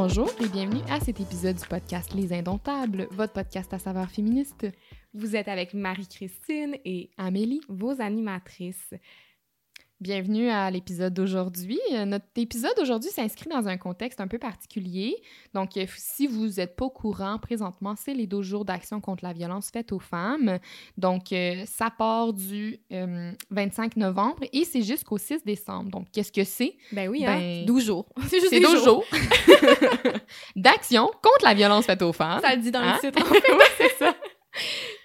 Bonjour et bienvenue à cet épisode du podcast Les Indomptables, votre podcast à saveur féministe. Vous êtes avec Marie-Christine et Amélie, vos animatrices. Bienvenue à l'épisode d'aujourd'hui. Euh, Notre épisode d'aujourd'hui s'inscrit dans un contexte un peu particulier. Donc, euh, si vous n'êtes pas au courant, présentement, c'est les 12 jours d'action contre la violence faite aux femmes. Donc, euh, ça part du euh, 25 novembre et c'est jusqu'au 6 décembre. Donc, qu'est-ce que c'est? Ben oui, Ben, hein? 12 jours. C'est juste C'est des 12 jours d'action contre la violence faite aux femmes. Ça le dit dans Hein? le titre. en fait. Ouais, c'est ça.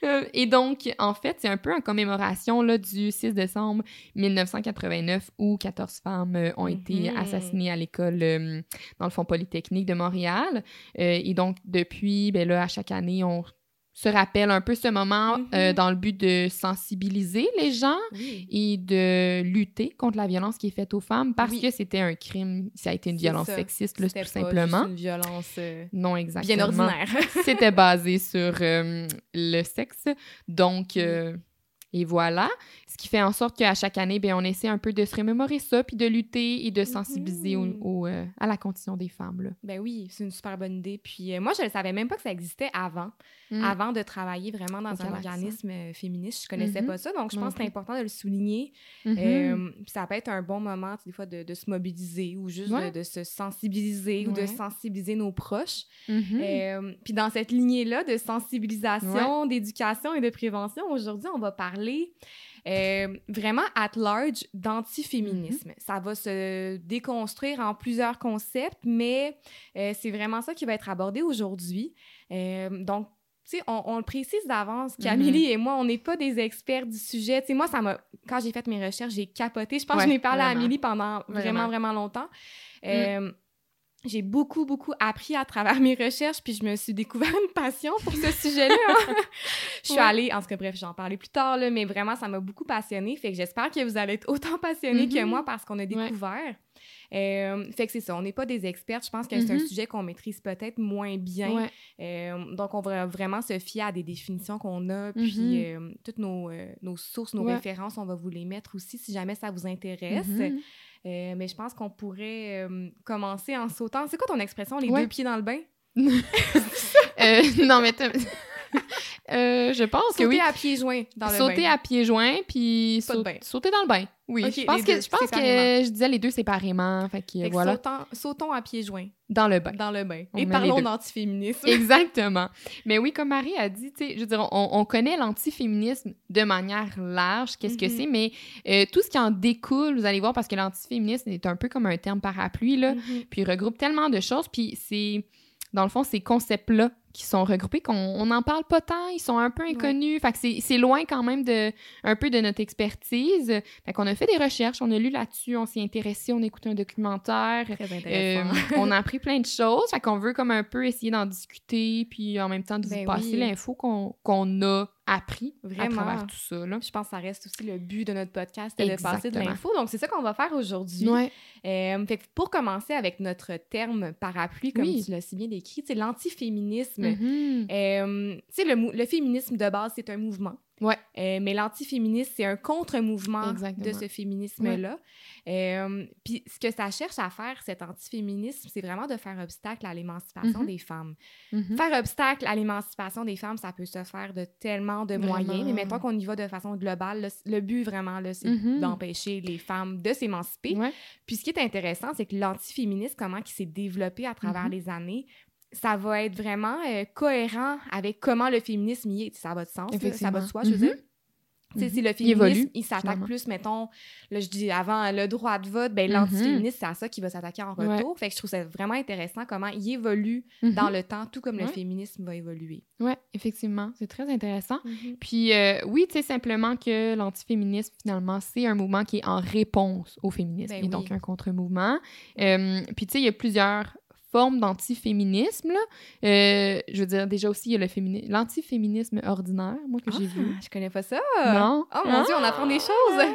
Euh, et donc, en fait, c'est un peu en commémoration là, du 6 décembre 1989 où 14 femmes euh, ont été Mhm. assassinées à l'école, euh, dans le fond polytechnique de Montréal. Et donc, depuis, ben là, à chaque année, on se rappelle un peu ce moment Mhm. euh, dans le but de sensibiliser les gens Oui. et de lutter contre la violence qui est faite aux femmes parce Oui. que c'était un crime, ça a été une violence ça. sexiste, là, tout pas simplement. juste une violence euh, Non, exactement. bien ordinaire. C'était basé sur euh, le sexe. Donc, et voilà. Ce qui fait en sorte qu'à chaque année, ben, on essaie un peu de se remémorer ça, puis de lutter et de sensibiliser au- Mhm. au, euh, à la condition des femmes. Là. ben oui, c'est une super bonne idée. Puis euh, moi, je ne savais même pas que ça existait avant. Mm. Avant de travailler vraiment dans un organisme euh, féministe, je connaissais Mhm. pas ça. Donc, je pense que c'est important de le souligner. Mhm. Euh, ça peut être un bon moment, des fois, de, de se mobiliser ou juste Ouais. de, de se sensibiliser ou de sensibiliser nos proches. Mhm. Puis dans cette lignée-là de sensibilisation, d'éducation et de prévention, aujourd'hui, on va parler euh, vraiment at large d'antiféminisme. Mm-hmm. Ça va se déconstruire en plusieurs concepts, mais euh, c'est vraiment ça qui va être abordé aujourd'hui. Euh, donc, tu sais, on, on le précise d'avance qu'Amélie et moi, on n'est pas des experts du sujet. Tu sais, moi, ça m'a... Quand j'ai fait mes recherches, j'ai capoté. Je pense que je n'ai parlé à. Amélie pendant vraiment, Vraiment. vraiment, longtemps. Euh, j'ai beaucoup, beaucoup appris à travers mes recherches, puis je me suis découvert une passion pour ce sujet-là. hein. je suis Ouais. allée, en tout cas, bref, j'en parlais plus tard, là, mais vraiment, ça m'a beaucoup passionnée. Fait que j'espère que vous allez être autant passionnés que Mhm. moi parce qu'on a découvert. Euh, fait que c'est ça, on n'est pas des expertes. Je pense que c'est un Mhm. sujet qu'on maîtrise peut-être moins bien. Ouais. Euh, donc, on va vraiment se fier à des définitions qu'on a, puis Mhm. euh, toutes nos, nos sources, nos références, on va vous les mettre aussi si jamais ça vous intéresse. Euh, mais je pense qu'on pourrait euh, commencer en sautant. C'est quoi ton expression, les Ouais. deux pieds dans le bain? Euh, non, mais... Euh, je pense que Sauter oui. à pieds joints dans le sauter bain. à pieds joints, puis saut- sauter dans le bain. Oui, Ok, je pense, que, deux, je pense que je disais les deux séparément. Fait que, Fait voilà, sautant- sautons à pieds joints dans le bain. dans le bain. On Et parlons d'antiféminisme. Exactement. Mais oui, comme Marie a dit, tu sais, je veux dire, on, on connaît l'antiféminisme de manière large, qu'est-ce que Mhm. c'est, mais euh, tout ce qui en découle, vous allez voir, parce que l'antiféminisme est un peu comme un terme parapluie, là, Mhm. puis il regroupe tellement de choses, puis c'est, dans le fond, ces concepts-là qui sont regroupés, qu'on on n'en parle pas tant, ils sont un peu inconnus, fait que c'est- loin quand même de, un peu de notre expertise. Fait qu'on a fait des recherches, on a lu là-dessus, on s'y intéressé, on a écouté un documentaire, Très euh, intéressant. on a appris plein de choses. Fait qu'on veut comme un peu essayer d'en discuter, puis en même temps de vous Ben passer oui. l'info qu'on a appris à Vraiment. travers tout ça. Là. Je pense que ça reste aussi le but de notre podcast, de passer de l'info. Donc, c'est ça qu'on va faire aujourd'hui. Ouais. Euh, fait que pour commencer avec notre terme parapluie, comme Oui. tu l'as si bien décrit, c'est l'antiféminisme. Mhm. Euh, tu sais, le, le féminisme de base, c'est un mouvement. Ouais. Euh, mais l'antiféminisme, c'est un contre-mouvement de ce féminisme-là. Euh, Puis ce que ça cherche à faire, cet antiféminisme, c'est vraiment de faire obstacle à l'émancipation Mhm. des femmes. Mhm. Faire obstacle à l'émancipation des femmes, ça peut se faire de tellement de Vraiment. moyens. Mais mettons qu'on y va de façon globale, le but vraiment, là, c'est d'empêcher les femmes de s'émanciper. Ouais. Puis ce qui est intéressant, c'est que l'antiféminisme, comment il s'est développé à travers les années, ça va être vraiment euh, cohérent avec comment le féminisme y est. Ça va de sens, là, ça va de soi, je veux Mhm. dire. Sais, Mhm. Si le Il féminisme, il s'attaque plus, mettons, là, je dis avant le droit de vote, ben, Mhm. l'antiféminisme, c'est à ça qu'il va s'attaquer en Ouais. retour. Fait que je trouve ça vraiment intéressant comment il évolue Mhm. dans le temps, tout comme le féminisme va évoluer. Ouais, effectivement. C'est très intéressant. Puis euh, oui, tu sais, simplement que l'antiféminisme, finalement, c'est un mouvement qui est en réponse au féminisme. Ben et donc oui. un contre-mouvement. Euh, puis tu sais, il y a plusieurs formes d'antiféminisme. Euh, je veux dire, déjà aussi, il y a le fémini- l'antiféminisme ordinaire, moi, que j'ai vu. Ah, je connais pas ça. Non? Oh mon Dieu, on apprend des choses.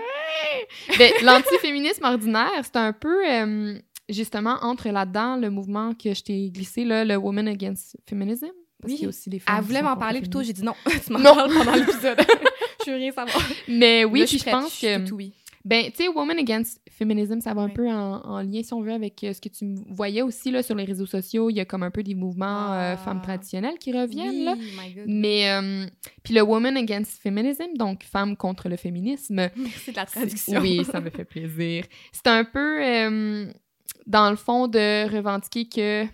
Ben, l'antiféminisme ordinaire, c'est un peu, euh, justement, entre là-dedans le mouvement que je t'ai glissé, là, le Women Against Feminism. Parce Oui. qu'il y a aussi des femmes Elle voulait m'en parler le plus tôt, féminisme. j'ai dit non, tu m'en Non. parles pendant l'épisode. je veux rien savoir. Mais oui, Là, puis suis je pense que... tout oui. Ben, tu sais, Woman Against Feminism, ça va un peu en, en lien, si on veut, avec euh, ce que tu voyais aussi là, sur les réseaux sociaux. Il y a comme un peu des mouvements euh, Ah. femmes traditionnelles qui reviennent, là. Oui, my God. Mais, euh, puis le Woman Against Feminism, donc femme contre le féminisme, Merci de la traduction. Oui, ça me fait plaisir. C'est un peu, euh, dans le fond, de revendiquer que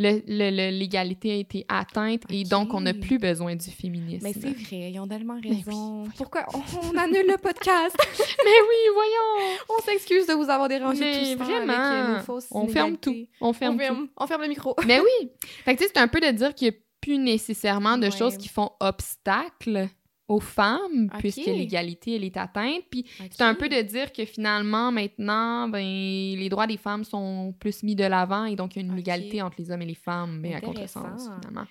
l'égalité a été atteinte et donc on n'a plus besoin du féminisme. Mais c'est vrai, ils ont tellement oui, raison. Pourquoi on, on annule le podcast? Mais oui, voyons! on s'excuse de vous avoir dérangé Mais tout ce temps vraiment, avec euh, nos fausses on ferme tout. On ferme on, tout. ferme, on ferme le micro. Mais oui! Fait que c'est un peu de dire qu'il n'y a plus nécessairement de Ouais. choses qui font obstacle aux femmes, puisque l'égalité, elle est atteinte. Puis c'est un peu de dire que finalement, maintenant, ben, les droits des femmes sont plus mis de l'avant et donc il y a une égalité entre les hommes et les femmes, mais à contresens, finalement.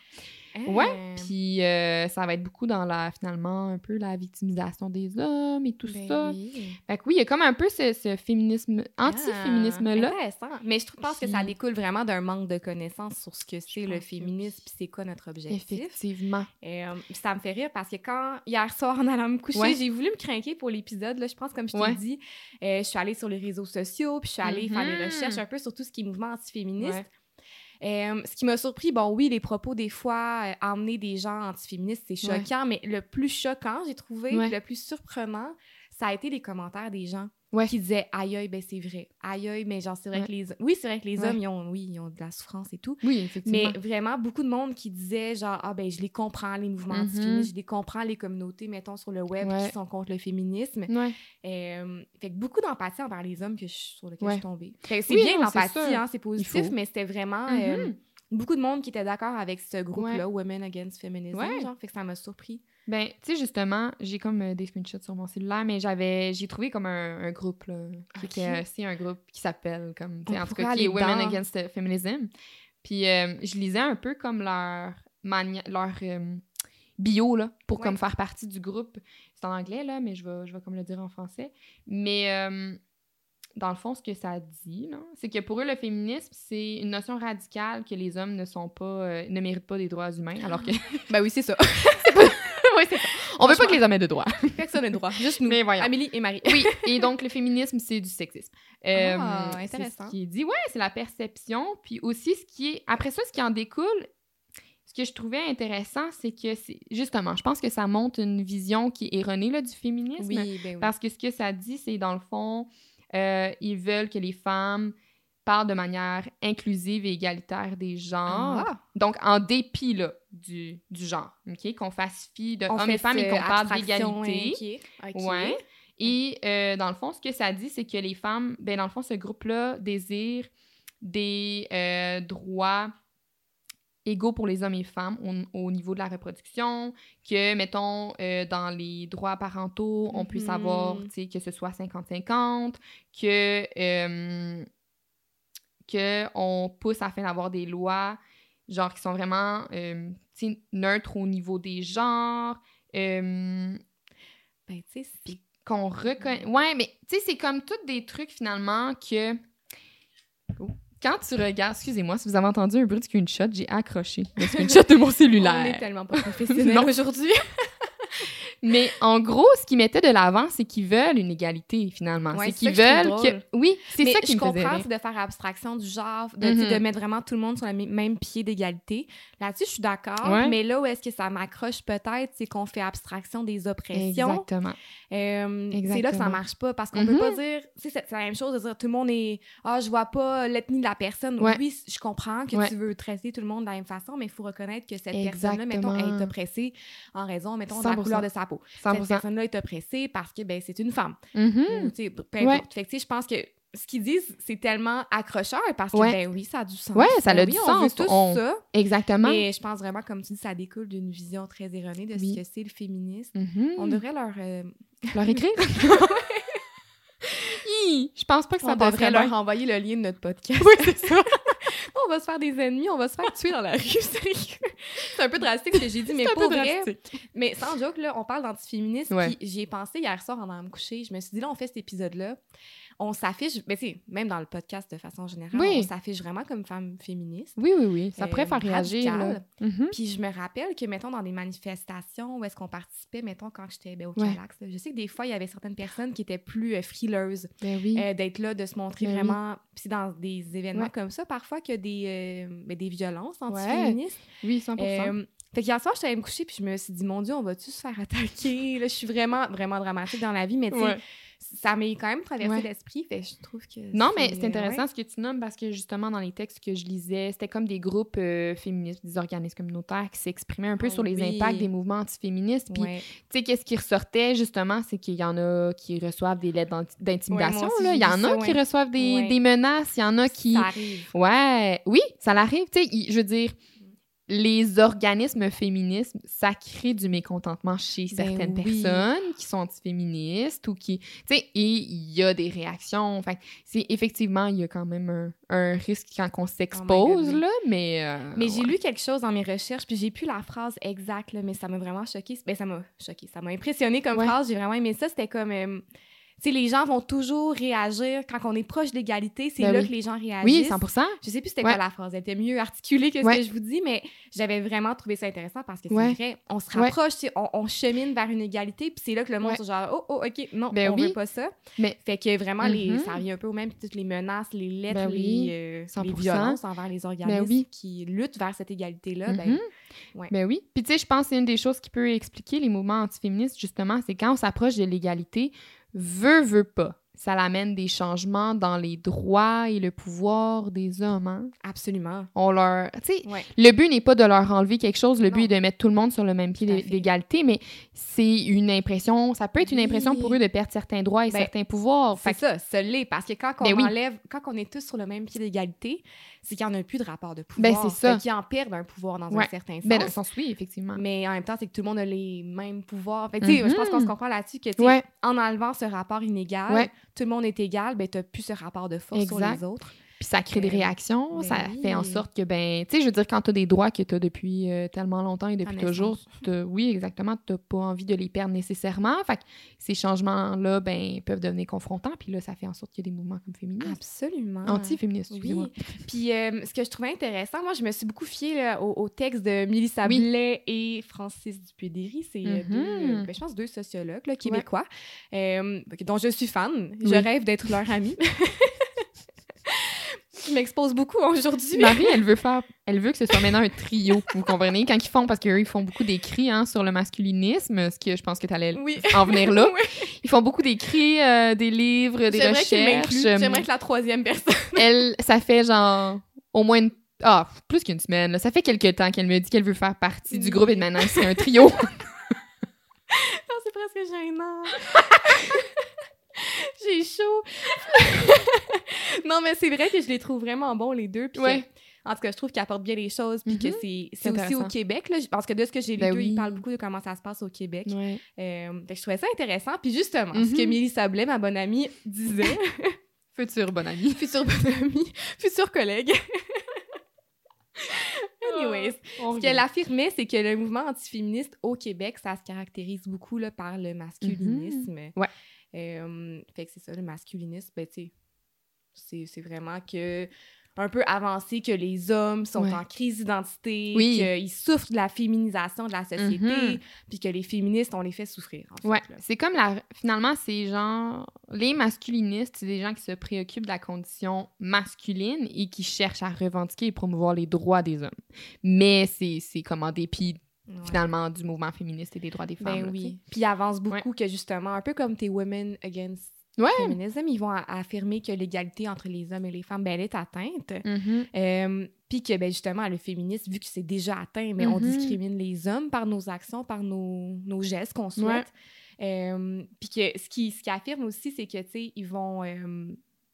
Hein? Ouais, puis euh, ça va être beaucoup dans la, finalement, un peu la victimisation des hommes et tout Ben ça. oui. Fait que oui, il y a comme un peu ce, ce féminisme, anti-féminisme-là. Ah, intéressant. Mais je trouve- pense que ça découle vraiment d'un manque de connaissances sur ce que c'est le féminisme puis c'est quoi notre objectif. Effectivement. Euh, ça me fait rire parce que quand, hier soir, en allant me coucher, Ouais. j'ai voulu me craquer pour l'épisode. Là, je pense, comme je t'ai Ouais. dit, euh, je suis allée sur les réseaux sociaux, puis je suis allée faire des Mhm. recherches un peu sur tout ce qui est mouvement antiféministe. Ouais. Euh, ce qui m'a surpris, bon, oui, les propos, des fois, euh, emmener des gens antiféministes, c'est Ouais. choquant, mais le plus choquant, j'ai trouvé, Ouais. le plus surprenant, ça a été les commentaires des gens Ouais. qui disaient aïe aïe, ben c'est vrai. Aïe aïe, mais genre, c'est vrai Ouais. que les. Oui, c'est vrai que les Ouais. hommes, ils ont, oui, ils ont de la souffrance et tout. Oui, effectivement. Mais vraiment, beaucoup de monde qui disait genre, ah ben, je les comprends, les mouvements Mhm. antiféministes, je les comprends, les communautés, mettons, sur le web qui sont contre le féminisme. Euh, fait que beaucoup d'empathie envers les hommes que je, sur lesquels je suis tombée. C'est Oui, bien l'empathie, hein, c'est positif, mais c'était vraiment Mhm. euh, beaucoup de monde qui était d'accord avec ce groupe-là, Women Against Feminism, Ouais. genre, fait que ça m'a surpris. Ben, tu sais, justement, j'ai comme euh, des screenshots sur mon cellulaire, mais j'avais, j'ai trouvé comme un, un groupe, là, qui était aussi un groupe qui s'appelle, comme, tu sais, On en tout cas, qui est Women. Against Feminism. Puis euh, je lisais un peu comme leur, mania- leur euh, bio, là, pour Ouais. comme faire partie du groupe. C'est en anglais, là, mais je vais, je vais comme le dire en français. Mais dans le fond, ce que ça dit, c'est que pour eux, le féminisme, c'est une notion radicale que les hommes ne sont pas, euh, ne méritent pas des droits humains, alors que... Ben oui, c'est ça. oui, c'est ça. On veut pas que les hommes aient de droits. Personne n'a droit, juste nous. Mais voyons. Amélie et Marie. Oui, et donc le féminisme, c'est du sexisme. Euh, Ah, c'est intéressant. Ce qui est dit, ouais, c'est la perception. Puis aussi, ce qui est. Après ça, ce qui en découle, ce que je trouvais intéressant, c'est que. Justement, je pense que ça montre une vision qui est erronée là, du féminisme. Oui, ben oui. Parce que ce que ça dit, c'est dans le fond, euh, ils veulent que les femmes parlent de manière inclusive et égalitaire des genres. Ah. Donc, en dépit là, du, du genre, OK? Qu'on fasse fi de hommes et femmes et qu'on parle d'égalité. ok. Ouais. Et euh, dans le fond, ce que ça dit, c'est que les femmes, ben dans le fond, ce groupe-là désire des euh, droits égaux pour les hommes et femmes au, au niveau de la reproduction, que, mettons, euh, dans les droits parentaux, on puisse Mhm. avoir, tu sais, que ce soit 50-50, que, euh, que on pousse afin d'avoir des lois, genre, qui sont vraiment, euh, tu sais, neutres au niveau des genres, Ben, tu sais, c'est- qu'on reconnaît. Ouais, mais tu sais, c'est comme tous des trucs finalement que. Oh. Quand tu regardes, excusez-moi, si vous avez entendu un bruit de screenshot, j'ai accroché le screenshot de mon on est cellulaire. tellement pas professionnels Non. aujourd'hui. Mais en gros, ce qu'ils mettaient de l'avant, c'est qu'ils veulent une égalité finalement. Ouais, c'est qu'ils que je veulent que. Oui, c'est ça qui je me faisait comprends, c'est de faire abstraction du genre, de, Mhm. de mettre vraiment tout le monde sur le même pied d'égalité. Là-dessus, je suis d'accord. Ouais. Mais là où est-ce que ça m'accroche peut-être, c'est qu'on fait abstraction des oppressions. Exactement. Euh, c'est là que ça marche pas parce qu'on Mhm. peut pas dire, tu sais, c'est la même chose de dire tout le monde est, ah, je vois pas l'ethnie de la personne. Ouais. Oui, je comprends que tu veux traiter tout le monde de la même façon, mais il faut reconnaître que cette personne-là, mettons, est oppressée en raison, mettons, de la 100%. couleur de sa peau. Cette 100%. personne-là est oppressée parce que, ben, c'est une femme. Ou, sais, peu Ouais. importe. Fait que, je pense que ce qu'ils disent, c'est tellement accrocheur parce que, Ouais. ben oui, ça a du sens. Ouais, ça Ben a oui, du on sens. veut tous On- ça. Exactement. Mais je pense vraiment, comme tu dis, ça découle d'une vision très erronée de Oui. ce que c'est le féminisme. Mhm. On devrait leur... euh, leur écrire? Je pense pas que ça on devrait leur bien. envoyer le lien de notre podcast. Oui, c'est ça. on va se faire des ennemis, on va se faire tuer dans la rue, sérieux. C'est un peu drastique ce que j'ai dit, mais pour vrai... Mais sans joke, là, on parle d'antiféminisme, Ouais. j'y ai pensé hier soir en allant me coucher. Je me suis dit, là, on fait cet épisode-là. On s'affiche, mais tu même dans le podcast de façon générale, Oui. on s'affiche vraiment comme femme féministe. Oui, oui, oui. Ça Euh, pourrait faire réagir. là. Mhm. Puis je me rappelle que, mettons, dans des manifestations où est-ce qu'on participait, mettons, quand j'étais ben, au Ouais. Calax, là, je sais que des fois, il y avait certaines personnes qui étaient plus euh, frileuses Ben oui. euh, d'être là, de se montrer Ben oui. vraiment. Puis c'est dans des événements Ouais. comme ça, parfois, qu'il y a des, euh, ben, des violences antiféministes. oui, 100 Euh, fait qu'hier soir, j'étais allée me coucher, puis je me suis dit, mon Dieu, on va-tu se faire attaquer? Là, je suis vraiment, vraiment dramatique dans la vie, mais tu sais, Ouais. Ça m'est quand même traversé Ouais. l'esprit, fait je trouve que. Non, mais c'est intéressant ouais. ce que tu nommes parce que justement, dans les textes que je lisais, c'était comme des groupes euh, féministes, des organismes communautaires qui s'exprimaient un peu Ah sur les oui. impacts des mouvements antiféministes. Puis, Ouais. tu sais, qu'est-ce qui ressortait justement, c'est qu'il y en a qui reçoivent des lettres d'intimidation. Il y en a qui reçoivent des, menaces, il y en a qui. Ça arrive. Ouais, oui, ça l'arrive. Tu sais, je veux dire, les organismes féministes, ça crée du mécontentement chez Ben certaines oui. personnes qui sont antiféministes ou qui. Tu sais, et il y a des réactions. Fait que c'est effectivement, il y a quand même un, un risque quand on s'expose, Oh là, mais. euh, Mais j'ai lu quelque chose dans mes recherches, puis j'ai plus la phrase exacte, là, mais ça m'a vraiment choqué. Ben, ça m'a choqué. Ça m'a impressionné comme Ouais. phrase. J'ai vraiment aimé ça. C'était comme. euh, sais, les gens vont toujours réagir quand on est proche d'égalité. C'est Ben là oui. que les gens réagissent. Oui, 100 Je sais plus c'était Ouais. quoi la phrase. Elle était mieux articulée que ce Ouais. que je vous dis, mais j'avais vraiment trouvé ça intéressant parce que c'est Ouais. vrai, on se rapproche, on, on chemine vers une égalité, puis c'est là que le monde est genre, oh, oh, OK, non, Ben on oui. veut pas ça. Mais- Fait que vraiment, les, Mhm. ça revient un peu au même, toutes les menaces, les lettres, Ben oui, les, euh, les 100%. violences envers les organismes oui. qui luttent vers cette égalité-là. ben, Mhm. ouais. Ben oui. Puis tu sais, je pense que c'est une des choses qui peut expliquer les mouvements antiféministes, justement, c'est quand on s'approche de l'égalité, veut, veut pas. Ça l'amène des changements dans les droits et le pouvoir des hommes. hein. absolument. On leur. Tu sais, Ouais. le but n'est pas de leur enlever quelque chose, le but est de mettre tout le monde sur le même pied d'égalité, mais c'est une impression, ça peut être une impression pour eux de perdre certains droits et Ben, certains pouvoirs. C'est que- ça, ça l'est, parce que quand on Ben oui. enlève, quand on est tous sur le même pied d'égalité, c'est qu'il n'y en a plus de rapport de Ben, pouvoir. c'est ça. Qu'ils en perdent un pouvoir dans Ouais. un certain sens. ben, dans le sens, oui, effectivement. Mais en même temps, c'est que tout le monde a les mêmes pouvoirs. Fait que, Je pense qu'on se Mhm. comprend là-dessus que Ouais. en enlevant ce rapport inégal, Ouais. tout le monde est égal, ben, tu n'as plus ce rapport de force sur les autres. Puis ça crée des réactions, ben ça fait en sorte que, ben, tu sais, je veux dire, quand tu as des droits que tu as depuis euh, tellement longtemps et depuis toujours, oui, exactement, tu n'as pas envie de les perdre nécessairement. Fait que ces changements-là, ben, peuvent devenir confrontants. Puis là, ça fait en sorte qu'il y a des mouvements comme féministes. Absolument. Anti-féministes. Oui. Puis euh, ce que je trouvais intéressant, moi, je me suis beaucoup fiée là, au, au texte de Mélissa Oui. Blais et Francis Dupédéry. C'est euh, deux, Mhm. euh, ben, je pense, deux sociologues là, québécois euh, dont je suis fan. Je Oui. rêve d'être leur amie. je m'expose beaucoup aujourd'hui. Marie, elle veut faire, elle veut que ce soit maintenant un trio, vous comprenez? Quand ils font, parce qu'eux, ils font beaucoup d'écrits hein, sur le masculinisme, ce que je pense que tu allais Oui. en venir là. Oui. Ils font beaucoup d'écrits, euh, des livres, des recherches. m'inclue. J'aimerais que la troisième personne. elle, ça fait genre au moins une... Ah, plus qu'une semaine. là. Ça fait quelques temps qu'elle me dit qu'elle veut faire partie du groupe et de maintenant c'est un trio. Non, c'est presque gênant. J'ai chaud. non, mais c'est vrai que je les trouve vraiment bons, les deux. Puis Ouais. en tout cas, je trouve qu'ils apportent bien les choses. Puis que Mhm. c'est aussi au. Québec. Là, parce que de ce que j'ai lu, Ben d'eux, oui. ils parlent beaucoup de comment ça se passe au Québec. Ouais. Euh, fait que je trouvais ça intéressant. Puis justement, ce que Mhm. Mélissa Blais, ma bonne amie, disait, Futur bon ami. future bonne amie, future collègue. Anyways, On Ce qu'elle affirmait, c'est que le mouvement antiféministe au Québec, ça se caractérise beaucoup là, par le masculinisme. Ouais. Euh, fait que c'est ça, le masculinisme, ben, tu sais, c'est- vraiment que un peu avancé que les hommes sont Ouais. en crise d'identité, Oui. qu'ils souffrent de la féminisation de la société, Mhm. puis que les féministes, on les fait souffrir, en fait. Ouais, c'est comme la. Finalement, c'est genre. Les masculinistes, c'est des gens qui se préoccupent de la condition masculine et qui cherchent à revendiquer et promouvoir les droits des hommes. Mais c'est c'est comme en dépit, Ouais. finalement, du mouvement féministe et des droits des femmes. Ben là, oui. Puis ils avancent beaucoup que justement, un peu comme tes Women Against Ouais. Feminism, ils vont affirmer que l'égalité entre les hommes et les femmes, ben, elle est atteinte. Mhm. Euh, Puis que ben, justement, le féminisme, vu que c'est déjà atteint, mais on Mhm. discrimine les hommes par nos actions, par nos, nos gestes qu'on souhaite. Euh, Puis que ce qui, ce qui affirme aussi, c'est que, tu sais, ils vont euh,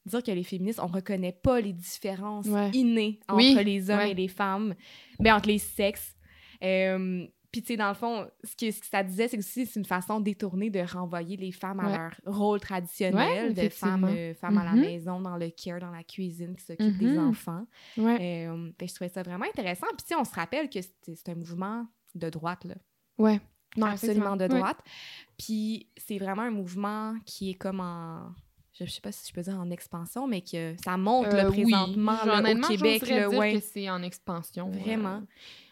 dire que les féministes, on reconnaît pas les différences Ouais. innées entre Oui, les hommes ouais. et les femmes, ben, entre les sexes. Euh, puis, tu sais, dans le fond, ce que, ce que ça disait, c'est que aussi, c'est une façon détournée de renvoyer les femmes à Ouais. leur rôle traditionnel Ouais, de femmes, euh, femmes à la Mhm. maison, dans le care, dans la cuisine, qui s'occupent des Mhm. enfants. Ouais. Euh, que je trouvais ça vraiment intéressant. Puis, tu sais, on se rappelle que c'est un mouvement de droite, là. Ouais. Non, absolument de droite. Puis, c'est vraiment un mouvement qui est comme en. Je sais pas si je peux dire en expansion, mais que ça monte là, Euh, présentement oui, là, au Québec. Là, dire ouais. que c'est en expansion. Vraiment.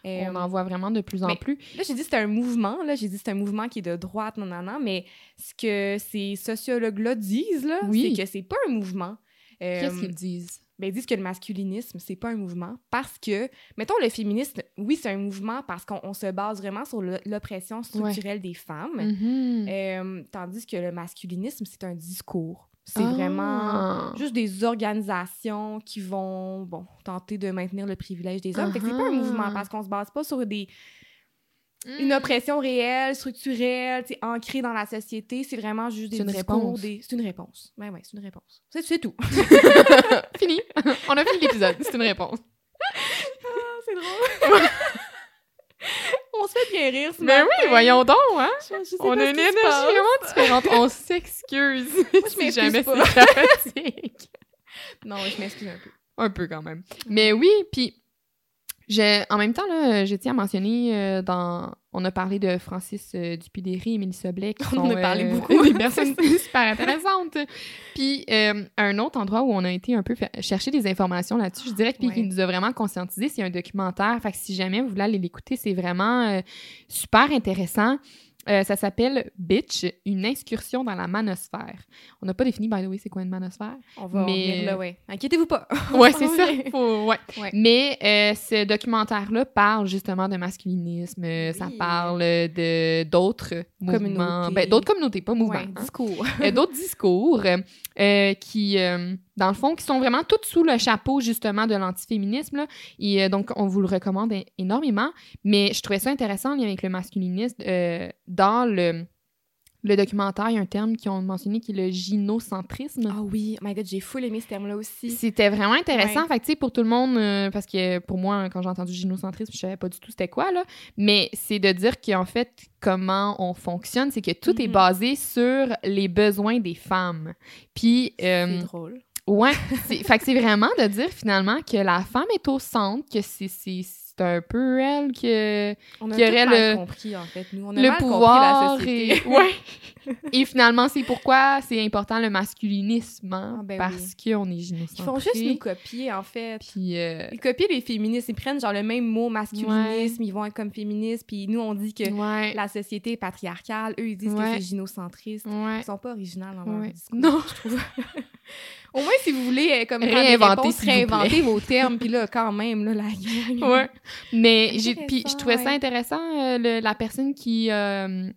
Euh, on Euh, en voit vraiment de plus en plus. Là, j'ai dit que c'est un mouvement. Là, j'ai dit que c'est un mouvement qui est de droite, non, non, non. Mais ce que ces sociologues-là disent, là, Oui. c'est que c'est pas un mouvement. Euh, Qu'est-ce qu'ils disent? ben, ils disent que le masculinisme, c'est pas un mouvement parce que, mettons, le féminisme, oui, c'est un mouvement parce qu'on on se base vraiment sur l'oppression structurelle des femmes. Mhm. Euh, tandis que le masculinisme, c'est un discours. C'est Ah. vraiment juste des organisations qui vont, bon, tenter de maintenir le privilège des hommes. Fait que c'est pas un Uh-huh. mouvement parce qu'on se base pas sur des, Mm. une oppression réelle, structurelle, ancrée dans la société. C'est vraiment juste des C'est une discours, des- C'est une réponse. Ben ouais, c'est une réponse. C'est c'est tout. Fini. on a fini l'épisode. C'est une réponse. Ah, c'est drôle. On se fait bien rire ce Mais matin. oui, voyons donc, hein? Je- je sais On pas a une énergie vraiment différente. On s'excuse je si jamais c'est fatigue. Non, je m'excuse un peu. Un peu quand même. Mais oui, puis en même temps, là, je tiens à mentionner euh, dans. On a parlé de Francis euh, Dupidéry et Mélissa Blais, qui On sont a parlé euh, beaucoup. des personnes super intéressantes. Puis euh, un autre endroit où on a été un peu chercher des informations là-dessus, je dirais que puis Ouais. qui nous a vraiment conscientisé, c'est un documentaire. Fait que si jamais vous voulez aller l'écouter, c'est vraiment euh, super intéressant. Euh, ça s'appelle Bitch, une excursion dans la manosphère. On n'a pas défini, by the way, c'est quoi une manosphère? On va Mais- en là, ouais. Inquiétez-vous pas. Ouais, c'est ça. vient. Faut- ouais. Ouais. Mais euh, ce documentaire-là parle justement de masculinisme. Ça parle de d'autres mouvements. Ben, d'autres communautés, pas mouvements. Ouais, hein. discours. Euh, d'autres discours qui, dans le fond, qui sont vraiment tous sous le chapeau justement de l'antiféminisme. là. Et euh, donc, on vous le recommande énormément. Mais je trouvais ça intéressant en lien avec le masculinisme. euh, dans le, le documentaire, il y a un terme qu'ils ont mentionné qui est le gynocentrisme. Ah oui, oh my god, j'ai full aimé ce terme-là aussi. C'était vraiment intéressant. Ouais. Fait tu sais, pour tout le monde, euh, parce que pour moi, quand j'ai entendu gynocentrisme, je savais pas du tout c'était quoi, là. Mais c'est de dire qu'en fait, comment on fonctionne, c'est que tout est Mhm. basé sur les besoins des femmes. Puis, euh, C'est drôle. Ouais, c'est- fait que c'est vraiment de dire finalement que la femme est au centre, que c'est c'est- un peu elle que On a tout aurait mal le- compris, en fait. Nous, on a le mal pouvoir compris la société. et ouais. et finalement c'est pourquoi c'est important le masculinisme hein, Ah, ben parce qu'on est Ils gynocentré. font juste nous copier, en fait. puis euh, Ils copient les féministes. Ils prennent genre le même mot masculinisme, ils vont être comme féministes, puis nous, on dit que ouais. la société est patriarcale. Eux, ils disent que c'est gynocentriste. Ils sont pas originaux dans leur discours, Non. je trouve. Au moins, si vous voulez euh, comme Réinventer, réponses, réinventer vos termes, puis là, quand même, là, la. Ouais. Mais j'ai puis je trouvais ça intéressant euh, le- la personne qui euh,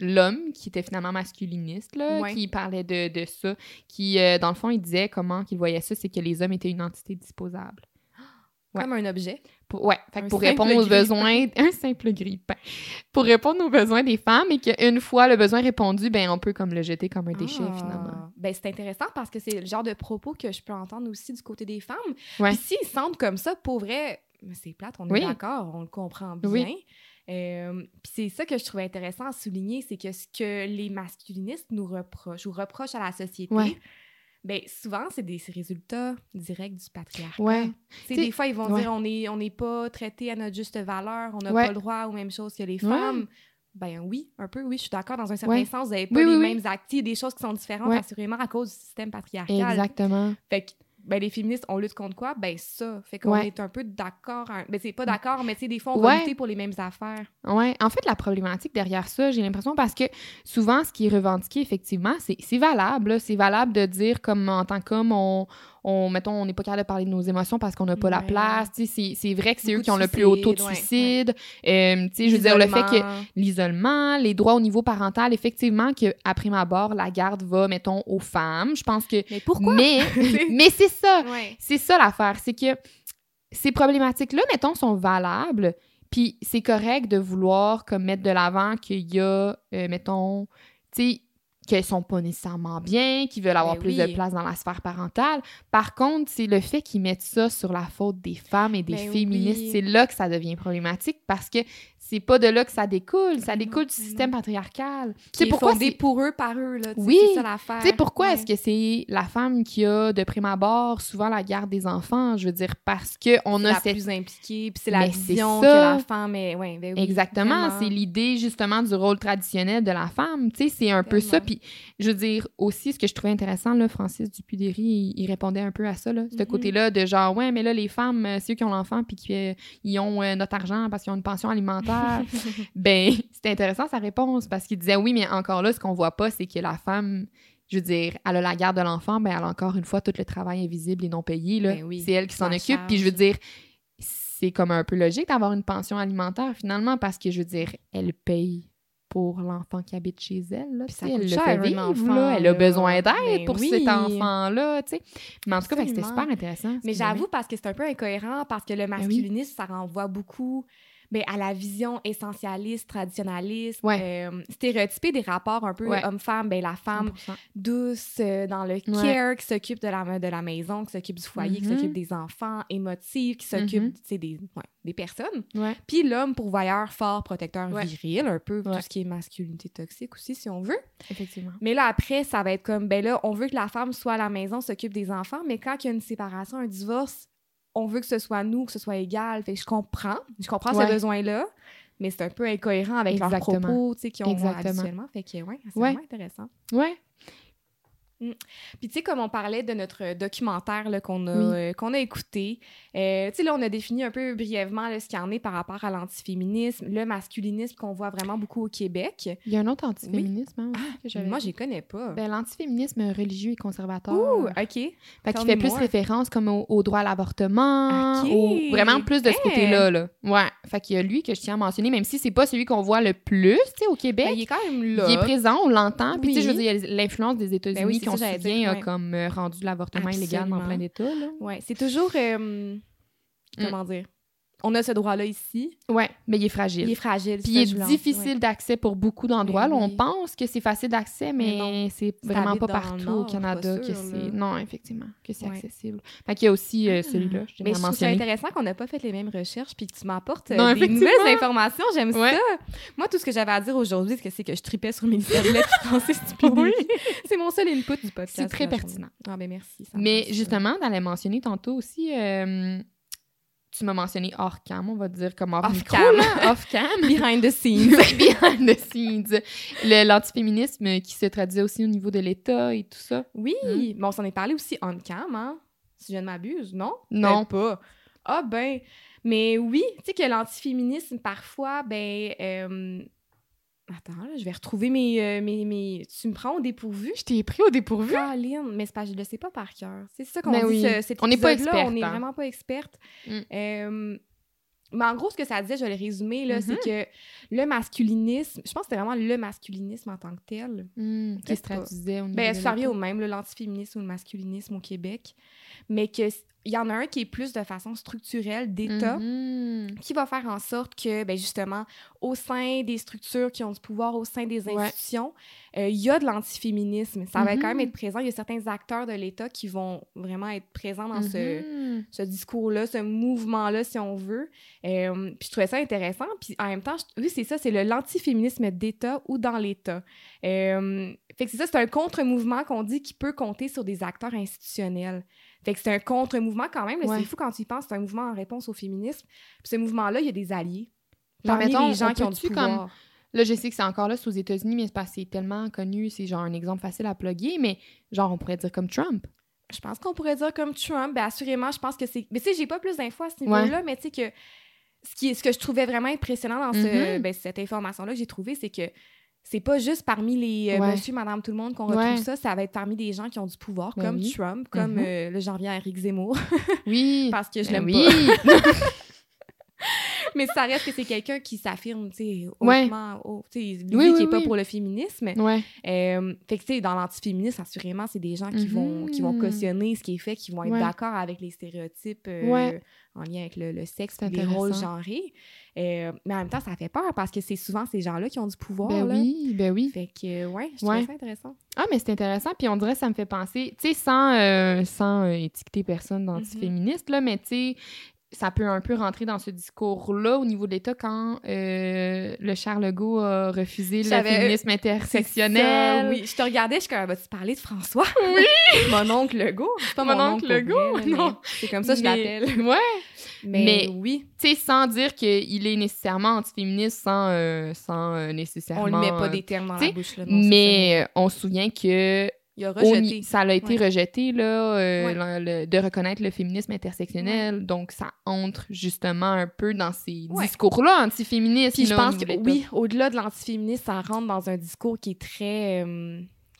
l'homme qui était finalement masculiniste là, Ouais. qui parlait de, de ça, qui euh, dans le fond il disait comment qu'il voyait ça, c'est que les hommes étaient une entité disposable. Ouais. Comme un objet. Pour, ouais, fait que Un pour répondre aux besoins, un simple grille-pain. Pour répondre aux besoins des femmes et qu'une fois le besoin répondu, ben on peut comme le jeter comme un déchet Ah. finalement. Ben, c'est intéressant parce que c'est le genre de propos que je peux entendre aussi du côté des femmes. Ouais. Puis s'ils sentent comme ça, pour vrai, c'est plate, on est Oui. d'accord, on le comprend bien. Oui. Euh, puis c'est ça que je trouvais intéressant à souligner, c'est que ce que les masculinistes nous reprochent ou reprochent à la société, Ouais. Ben souvent c'est des résultats directs du patriarcat. Ouais. T'sais, des fois ils vont ouais. dire on est on n'est pas traité à notre juste valeur, on n'a Ouais. pas le droit aux mêmes choses que les femmes. Ben oui, un peu, oui, je suis d'accord. Dans un certain sens, vous n'avez pas Oui, les oui, mêmes actifs, des choses qui sont différentes, assurément, à cause du système patriarcal. Exactement. Fait que, ben, les féministes, on lutte contre quoi? Ben, ça. Fait qu'on Ouais. est un peu d'accord. hein. Ben, c'est pas d'accord, mais sais, des fois, on va Ouais. lutter pour les mêmes affaires. Ouais, en fait, la problématique derrière ça, j'ai l'impression parce que souvent, ce qui est revendiqué, effectivement, c'est c'est valable. C'est valable de dire, comme en tant qu'homme, on, on, mettons, on n'est pas capable de parler de nos émotions parce qu'on n'a pas la place. Tu sais, C'est vrai que c'est eux qui ont le plus haut taux de suicides, ouais, suicide. Euh, tu sais, je veux dire, le fait que L'isolement. les droits au niveau parental, effectivement, que à prime abord, la garde va, mettons, aux femmes. Je pense que. Mais pourquoi? Mais, mais c'est ça. C'est ça l'affaire, c'est que ces problématiques-là, mettons, sont valables, puis c'est correct de vouloir comme mettre de l'avant qu'il y a, euh, mettons, tu sais, qu'elles sont pas nécessairement bien, qu'ils veulent avoir Ben plus oui. de place dans la sphère parentale. Par contre, c'est le fait qu'ils mettent ça sur la faute des femmes et des Ben féministes, oui. c'est là que ça devient problématique parce que c'est pas de là que ça découle. Ça découle du mais système patriarcal. C'est est pourquoi c'est- pour eux, par eux, là. Oui. C'est ça l'affaire. Tu sais, pourquoi Ouais. est-ce que c'est la femme qui a, de prime abord, souvent la garde des enfants? Je veux dire, parce que on C'est a la cette... plus impliquée, puis c'est la Mais vision que la femme est... Ouais, ben oui, Exactement, c'est l'idée justement du rôle traditionnel de la femme, tu sais, c'est un peu ça. Puis, je veux dire, aussi, ce que je trouvais intéressant, là, Francis Dupuy-Derry, il, il répondait un peu à ça, là, ce Mhm. côté-là de genre, ouais, mais là, les femmes, euh, c'est eux qui ont l'enfant, puis qui euh, ils ont euh, notre argent parce qu'ils ont une pension alimentaire. ben, c'était intéressant sa réponse, parce qu'il disait, oui, mais encore là, ce qu'on voit pas, c'est que la femme... Je veux dire, elle a la garde de l'enfant, ben elle a encore une fois tout le travail invisible et non payé. Ben oui, c'est elle qui s'en occupe. Puis je veux dire, c'est comme un peu logique d'avoir une pension alimentaire finalement parce que je veux dire, elle paye pour l'enfant qui habite chez elle. Là, ça elle le fait vivre, enfant, là, elle a besoin d'aide Ben pour oui. cet enfant-là. tu sais. Mais en tout cas, c'était super intéressant. Mais j'avoue, parce que c'est un peu incohérent, parce que le Ben oui. masculinisme, ça renvoie beaucoup ben, à la vision essentialiste, traditionnaliste, Ouais. euh, stéréotypée des rapports un peu Ouais. homme-femme, ben, la femme 100%. douce, euh, dans le care, qui s'occupe de la, de la maison, qui s'occupe du foyer, qui Mhm. s'occupe des enfants, émotive, qui s'occupe Mhm. des, des personnes. Puis l'homme pourvoyeur, fort, protecteur, viril, un peu tout ce qui est masculinité toxique aussi, si on veut. Effectivement. Mais là, après, ça va être comme, ben là, on veut que la femme soit à la maison, s'occupe des enfants, mais quand il y a une séparation, un divorce, on veut que ce soit nous, que ce soit égal. Fait que je comprends, je comprends Ouais. ce besoin-là, mais c'est un peu incohérent avec leurs Exactement. propos, tu sais, qu'ils ont Exactement. habituellement. Fait que, ouais, c'est Ouais. vraiment intéressant. Ouais. Puis, tu sais, comme on parlait de notre documentaire là, qu'on a, Oui. euh, qu'on a écouté, euh, tu sais, là, on a défini un peu brièvement là, ce qu'il y en est par rapport à l'antiféminisme, le masculinisme qu'on voit vraiment beaucoup au Québec. Il y a un autre antiféminisme hein, aussi, Ah, que Moi, je les connais pas. Ben, l'antiféminisme religieux et conservateur. Ouh, OK. Fait qu'il fait plus référence comme au, au droit à l'avortement, au- vraiment plus de ce côté-là. Là. Ouais. Fait qu'il y a lui que je tiens à mentionner, même si c'est pas celui qu'on voit le plus tu sais, au Québec. Ben, il est quand même là. il est présent, on l'entend. Puis, tu sais, je veux dire, il y a l'influence des États-Unis Ben oui, c'est qui, on ça, se j'allais souvient, dire, a ouais. comme euh, rendu l'avortement illégal dans plein d'États. Là. Ouais, c'est toujours. euh, Comment dire? On a ce droit-là ici. Ouais, mais il est fragile. Il est fragile. Puis il est difficile ouais. d'accès pour beaucoup d'endroits. Là, on oui. pense que c'est facile d'accès, Mais c'est vraiment pas partout Nord, au Canada que c'est. Non, effectivement, que c'est Ouais. accessible. Fait qu'il y a aussi euh, Ah. celui-là, je Mais je trouve ça intéressant qu'on n'a pas fait les mêmes recherches puis que tu m'apportes euh, des nouvelles informations. J'aime Ouais. ça. Moi, tout ce que j'avais à dire aujourd'hui, c'est que je tripais sur mes tablettes Francis Dupuis. Oui. C'est mon seul input du podcast. C'est très pertinent. Ah, ben merci. Mais justement, t'allais mentionner tantôt aussi, euh, tu m'as mentionné hors cam, on va dire comme hors Off cam? là, off cam? Behind the scenes. Behind the scenes. L'antiféminisme qui se traduit aussi au niveau de l'État et tout ça. Oui, mais on s'en est parlé aussi on cam, hein? Si je ne m'abuse, non? Non. Pas. Ah ben, mais oui, tu sais que l'antiféminisme, parfois, ben... euh, Attends, là, je vais retrouver mes, euh, mes, mes... Tu me prends au dépourvu? Je t'ai pris au dépourvu? Caroline, mais c'est pas, je le sais pas par cœur. C'est ça qu'on Ben dit, oui. ce- cet On n'est pas épisode-là, On experte, n'est hein. vraiment pas experte. Mm. Euh, mais en gros, ce que ça disait, je vais le résumer, là, c'est que le masculinisme, je pense que c'était vraiment le masculinisme en tant que tel. Qui se Peut-être pas. traduisait au niveau Ben, ça revient au même, l'antiféminisme ou le masculinisme au Québec. Mais que il y en a un qui est plus de façon structurelle d'État, Mhm. qui va faire en sorte que, ben, justement, au sein des structures qui ont du pouvoir, au sein des Ouais. institutions, euh, il y a de l'antiféminisme. Ça va quand même Mhm. être présent. Il y a certains acteurs de l'État qui vont vraiment être présents dans ce, Mhm. ce discours-là, ce mouvement-là, si on veut. Euh, puis je trouvais ça intéressant. Puis en même temps, je- oui, c'est ça, c'est le l'antiféminisme d'État ou dans l'État. Euh, fait que c'est ça, c'est un contre-mouvement qu'on dit qui peut compter sur des acteurs institutionnels. Fait que c'est un contre-mouvement quand même. Ouais. C'est fou quand tu y penses, c'est un mouvement en réponse au féminisme. Puis ce mouvement-là, il y a des alliés. Parmi mettons, les gens qui ont du comme- pouvoir. Là, je sais que c'est encore là, c'est aux États-Unis, mais c'est parce que c'est tellement connu, c'est genre un exemple facile à plugger, mais genre, on pourrait dire comme Trump. Je pense qu'on pourrait dire comme Trump. Ben, assurément, je pense que c'est. Mais tu sais, j'ai pas plus d'infos à ce niveau-là, mais tu sais que ce, qui ce que je trouvais vraiment impressionnant dans ce... Mhm. ben, cette information-là que j'ai trouvée, c'est que c'est pas juste parmi les euh, Ouais. monsieur, madame, tout le monde qu'on retrouve Ouais. ça, ça va être parmi des gens qui ont du pouvoir, Ben comme oui. Trump, comme Mhm. euh, j'en reviens à Eric Zemmour, Oui. parce que je Ben l'aime oui. pas. Mais ça reste que c'est quelqu'un qui s'affirme, tu sais, Ouais. hautement, haut, tu sais, lui Oui, qui oui, est pas oui. pour le féminisme. ouais. Euh, fait que, tu sais, dans l'antiféminisme, assurément, c'est des gens qui, vont, qui vont Mhm. cautionner ce qui est fait, qui vont être Ouais. d'accord avec les stéréotypes euh, Ouais. En lien avec le, le sexe, les rôles genrés. Euh, mais en même temps, ça fait peur parce que c'est souvent ces gens-là qui ont du pouvoir. Ben là. oui, ben oui. Fait que, euh, ouais, je Ouais. trouve ça intéressant. Ah, mais c'est intéressant. Puis on dirait que ça me fait penser, tu sais, sans, euh, sans euh, étiqueter personne d'antiféministe, là, mais tu sais, ça peut un peu rentrer dans ce discours-là au niveau de l'État quand euh, le Charles Legault a refusé le féminisme intersectionnel. Ça, oui, je te regardais, je suis comme, vas-tu parler de François? Oui! mon oncle Legault. C'est pas mon, Mon oncle oncle Legault, non. C'est comme ça que je l'appelle. Ouais! Mais, Mais- oui, Tu sais, sans dire qu'il est nécessairement antiféministe, sans, euh, sans euh, nécessairement... on lui met pas euh, des termes dans la bouche. Là, non, mais on se souvient que ça. il a au rejeté. ni- ça a été Ouais. rejeté là, Ouais. le- le- de reconnaître le féminisme intersectionnel. Donc, ça entre justement un peu dans ces discours-là antiféministes. Puis je pense que oui, au-delà de l'antiféminisme, ça rentre dans un discours qui est très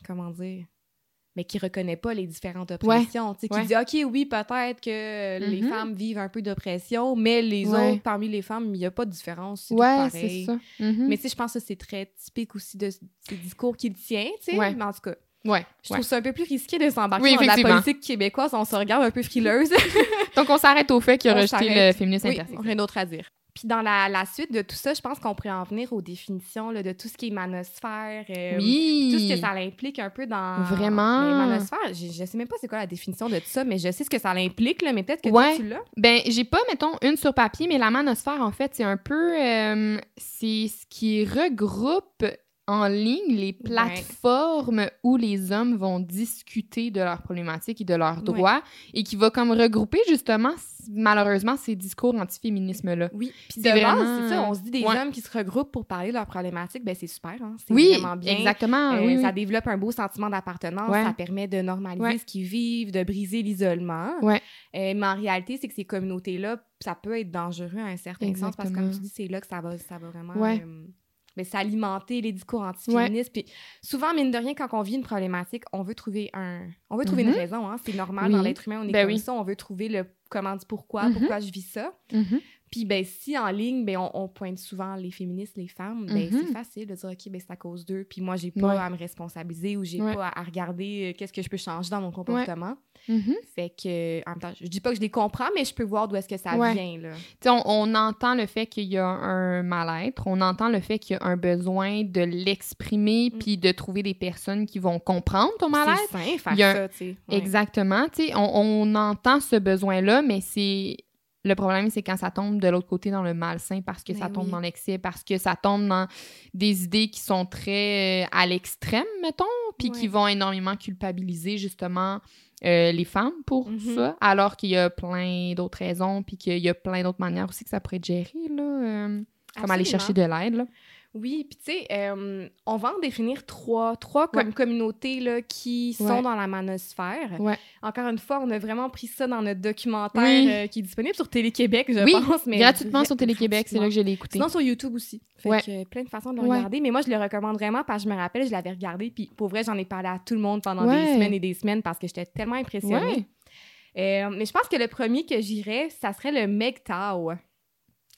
comment dire mais qui reconnaît pas les différentes oppressions, tu sais, Ouais. qui dit OK, oui, peut-être que les Mhm. femmes vivent un peu d'oppression, mais les Ouais. autres parmi les femmes, il n'y a pas de différence, c'est Ouais, pareil. c'est ça. Mhm. Mais je pense que c'est très typique aussi de ces discours qu'il tient, mais en tout cas, Ouais, je trouve ça un peu plus risqué de s'embarquer Oui, dans la politique québécoise, on se regarde un peu frileuse. Donc, on s'arrête au fait qu'il a On rejeté le féminisme Oui, intersectionnel. rien d'autre à dire. Puis dans la, la suite de tout ça, je pense qu'on pourrait en venir aux définitions là, de tout ce qui est manosphère. euh, Oui! Tout ce que ça implique un peu dans. Vraiment. Mais manosphère, je, je sais même pas c'est quoi la définition de tout ça, mais je sais ce que ça implique, là, mais peut-être que Ouais. toi, tu l'as. Ben, j'ai pas, mettons, une sur papier, mais la manosphère, en fait, c'est un peu... euh, c'est ce qui regroupe en ligne les plateformes où les hommes vont discuter de leurs problématiques et de leurs Ouais. droits et qui va comme regrouper, justement, malheureusement, ces discours antiféminisme-là. Oui. Puis de C'est base, vraiment- c'est ça, on se dit des Ouais. hommes qui se regroupent pour parler de leurs problématiques, ben c'est super, hein, c'est Oui, vraiment bien. exactement. Euh, oui, oui. Ça développe un beau sentiment d'appartenance, ça permet de normaliser ce qu'ils vivent, de briser l'isolement. Ouais. Euh, mais en réalité, c'est que ces communautés-là, ça peut être dangereux à un certain sens parce que, comme tu dis, c'est là que ça va, ça va vraiment Ouais. S'alimenter les discours antiféministes. Puis souvent, mine de rien, quand on vit une problématique, on veut trouver un, on veut trouver une raison. Hein? C'est normal Oui. dans l'être humain, on est Ben comme oui. ça. On veut trouver le comment du pourquoi, Mhm. pourquoi je vis ça. Mhm. Puis ben si en ligne, ben on, on pointe souvent les féministes, les femmes, ben Mhm. c'est facile de dire ok ben c'est à cause d'eux. Puis moi j'ai pas Ouais. à me responsabiliser ou j'ai Ouais. pas à, regarder euh, qu'est-ce que je peux changer dans mon comportement. Mhm. Fait que en même temps, je dis pas que je les comprends, mais je peux voir d'où est-ce que ça vient là. Tu sais, on, on entend le fait qu'il y a un mal-être, on entend le fait qu'il y a un besoin de l'exprimer Mm. puis de trouver des personnes qui vont comprendre ton mal-être. C'est sain faire a ça, tu sais. Exactement. Tu sais, on, on entend ce besoin-là, mais c'est. Le problème, c'est quand ça tombe de l'autre côté dans le malsain, parce que Ben ça tombe oui. dans l'excès, parce que ça tombe dans des idées qui sont très euh, à l'extrême, mettons, puis qui vont énormément culpabiliser justement euh, les femmes pour Mhm. ça, alors qu'il y a plein d'autres raisons, puis qu'il y a plein d'autres manières aussi que ça pourrait être géré, là, euh, comme aller chercher de l'aide. Oui, puis tu sais, euh, on va en définir trois, trois comme communautés là, qui sont Ouais. dans la manosphère. Ouais. Encore une fois, on a vraiment pris ça dans notre documentaire Oui. euh, qui est disponible sur Télé-Québec, je Oui, pense. Mais Gratuitement sur Télé-Québec, c'est là que je l'ai écouté. Sinon, sur YouTube aussi. Fait Ouais. que, euh, plein de façons de le regarder. Mais moi, je le recommande vraiment parce que je me rappelle, je l'avais regardé. Puis pour vrai, j'en ai parlé à tout le monde pendant des semaines et des semaines parce que j'étais tellement impressionnée. Mais je pense que le premier que j'irais, ça serait le MGTOW.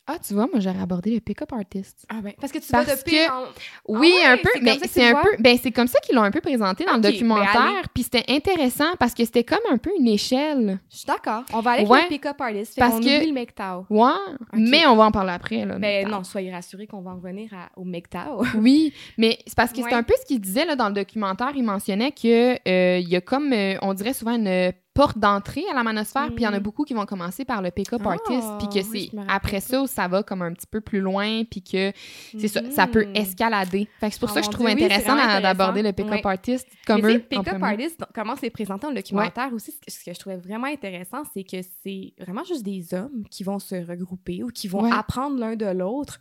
Ah, tu vois, moi, j'aurais abordé le pick-up artist. Ah ben, parce que tu Parce vas de que- en... Oui, Ah ouais, un peu, mais c'est un vois? peu, ben c'est comme ça qu'ils l'ont un peu présenté dans le ben documentaire, puis c'était intéressant parce que c'était comme un peu une échelle. Je suis d'accord. On va aller Ouais. avec le pick-up artist. Fait Parce qu'on que- oublie le MGTOW. Ouais, mais on va en parler après là. Ben mais- non, soyez rassurés qu'on va en revenir à- au MGTOW. Oui, mais c'est parce que c'est un peu ce qu'il disait là, dans le documentaire. Il mentionnait que euh, il y a comme, euh, on dirait souvent une porte d'entrée à la manosphère, puis il y en a Mm. beaucoup qui vont commencer par le pick-up Ah, artist, puis que oui, c'est après ça. ça où ça va comme un petit peu plus loin, puis que c'est ça, ça peut Mhm. escalader. Fait que c'est pour Ah, ça que je trouve Dieu, oui, c'est intéressant d'aborder le pick-up artist comme Mais eux. en Pick-up artist, comment c'est présenté dans le documentaire aussi, ce que, je trouvais vraiment intéressant, c'est que c'est vraiment juste des hommes qui vont se regrouper ou qui vont apprendre l'un de l'autre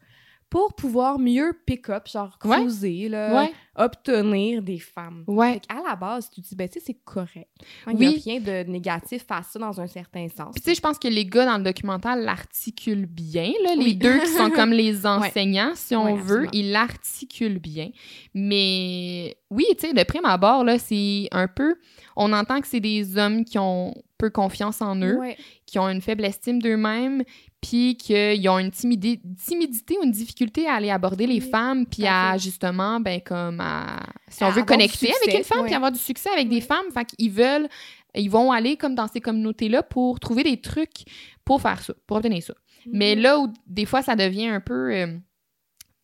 pour pouvoir mieux pick-up, genre Ouais. cruiser, là, Ouais, obtenir des femmes. ouais. À la base, tu te dis, ben, tu sais, c'est correct. Il n'y a rien de négatif à ça dans un certain sens. Puis tu sais, je pense que les gars dans le documentaire l'articulent bien, là, les Oui. deux qui sont comme les enseignants, si on veut, absolument. ils l'articulent bien. Mais oui, tu sais, de prime abord, là, c'est un peu... On entend que c'est des hommes qui ont peu confiance en eux, Ouais. qui ont une faible estime d'eux-mêmes, puis qu'ils ont une timidité, timidité ou une difficulté à aller aborder les Oui, femmes, puis à justement, ben comme à, si À on veut connecter avec une femme, puis avoir du succès avec des femmes, fait qu'ils veulent, ils vont aller comme dans ces communautés-là pour trouver des trucs pour faire ça, pour obtenir ça. Mais Mhm. là où des fois ça devient un peu euh,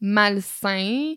malsain,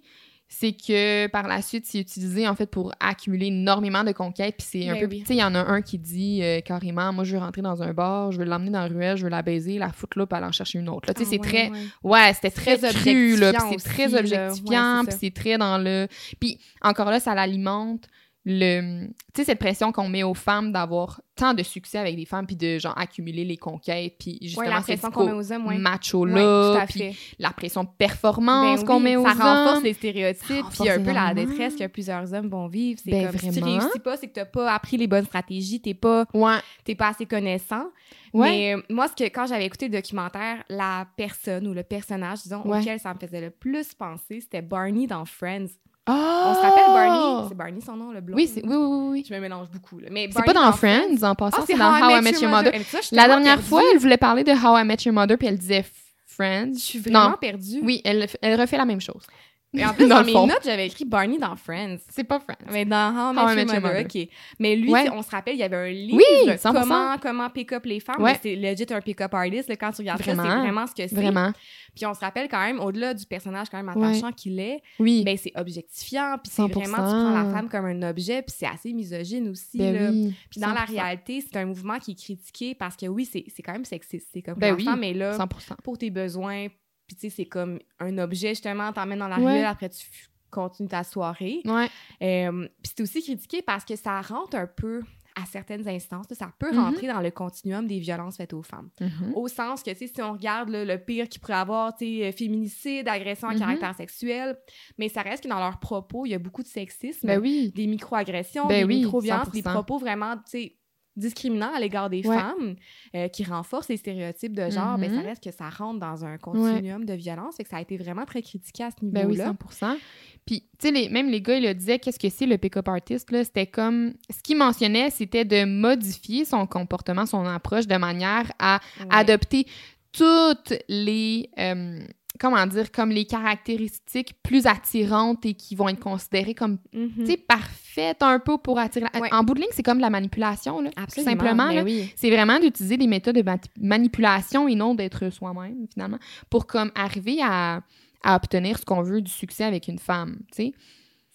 c'est que par la suite, c'est utilisé en fait pour accumuler énormément de conquêtes. Puis c'est un Ben peu. oui. Tu sais, il y en a un qui dit euh, carrément Moi, je veux rentrer dans un bar, je veux l'emmener dans la ruelle, je veux la baiser, la foutre là, puis aller en chercher une autre. Là, tu sais, Ah c'est ouais, très. ouais. Ouais, c'était très, Très cru, là. Puis c'est très objectifiant, puis c'est très dans le. Puis encore là, ça l'alimente le. Tu sais, cette pression qu'on met aux femmes d'avoir tant de succès avec des femmes, puis de, genre, accumuler les conquêtes, puis justement, Ouais, la pression qu'on met aux hommes, ouais. Ouais, macho-là, tout à puis fait. la pression de performance Ben qu'on oui, met aux ça renforce hommes. les stéréotypes, puis un peu la détresse que plusieurs hommes vont vivre. C'est Ben, comme si tu réussis pas, c'est que t'as pas appris les bonnes stratégies, t'es pas, Ouais. t'es pas assez connaissant. Ouais. Mais euh, moi, ce que, quand j'avais écouté le documentaire, la personne ou le personnage, disons, Ouais. auquel ça me faisait le plus penser, c'était Barney dans Friends. Oh! On se rappelle Barney? C'est Barney son nom, le blond? Oui, oui, oui, oui. Je me mélange beaucoup. Là. Mais C'est pas dans Friends, en passant, Ah, c'est dans How I Met Your Mother. La dernière perdue. fois, elle voulait parler de How I Met Your Mother, puis elle disait Friends. Je suis vraiment Non. perdue. Oui, elle, elle refait la même chose. Et en plus, Dans mes fond. notes, j'avais écrit Barney dans Friends. C'est pas Friends. Mais dans How I Met, How I Met Your Mother. OK. Mais lui, Ouais. on se rappelle, il y avait un livre, Oui, 100%. comment, comment pick up les femmes. Ouais. Mais C'est legit un pick-up artist. là, quand tu regardes ça, Vraiment. c'est vraiment ce que c'est. Vraiment. Puis on se rappelle quand même, au-delà du personnage quand même Ouais. attachant qu'il est, Oui. ben c'est objectifiant. Puis c'est 100%. vraiment, tu prends la femme comme un objet. Puis c'est assez misogyne aussi. ben là. oui. Puis dans la 100%. réalité, c'est un mouvement qui est critiqué parce que oui, c'est quand même sexiste. C'est comme Ben oui, femme est là 100%. pour tes besoins. Puis tu sais, c'est comme un objet, justement, t'emmènes dans la Ouais. ruelle, après tu continues ta soirée. Ouais. Euh, puis c'est aussi critiqué parce que ça rentre un peu à certaines instances, ça peut Mhm. rentrer dans le continuum des violences faites aux femmes. Mhm. Au sens que, tu sais, si on regarde là, le pire qu'il pourrait avoir, tu sais, féminicide, agression à Mhm. caractère sexuel, mais ça reste que dans leurs propos, il y a beaucoup de sexisme, Ben oui. des micro-agressions, Ben des oui, micro-violences, des 100%. propos vraiment, tu sais, discriminants à l'égard des Ouais. femmes, euh, qui renforcent les stéréotypes de genre, ben, ça Mhm. reste que ça rentre dans un continuum de violence, fait que ça a été vraiment très critiqué à ce niveau-là. Ben oui, 100 Puis, tu sais, les- même les gars, ils le disaient, qu'est-ce que c'est le pick-up artist? C'était comme... Ce qu'il mentionnait, c'était de modifier son comportement, son approche de manière à Ouais. adopter toutes les... euh, comment dire? Comme les caractéristiques plus attirantes et qui vont être considérées comme, tu sais, parfaites un peu pour attirer... la- Ouais. En bout de ligne, c'est comme de la manipulation, là. Tout Absolument, simplement, ben oui. C'est vraiment d'utiliser des méthodes de manipulation et non d'être soi-même, finalement, pour comme arriver à, à obtenir ce qu'on veut du succès avec une femme, tu sais.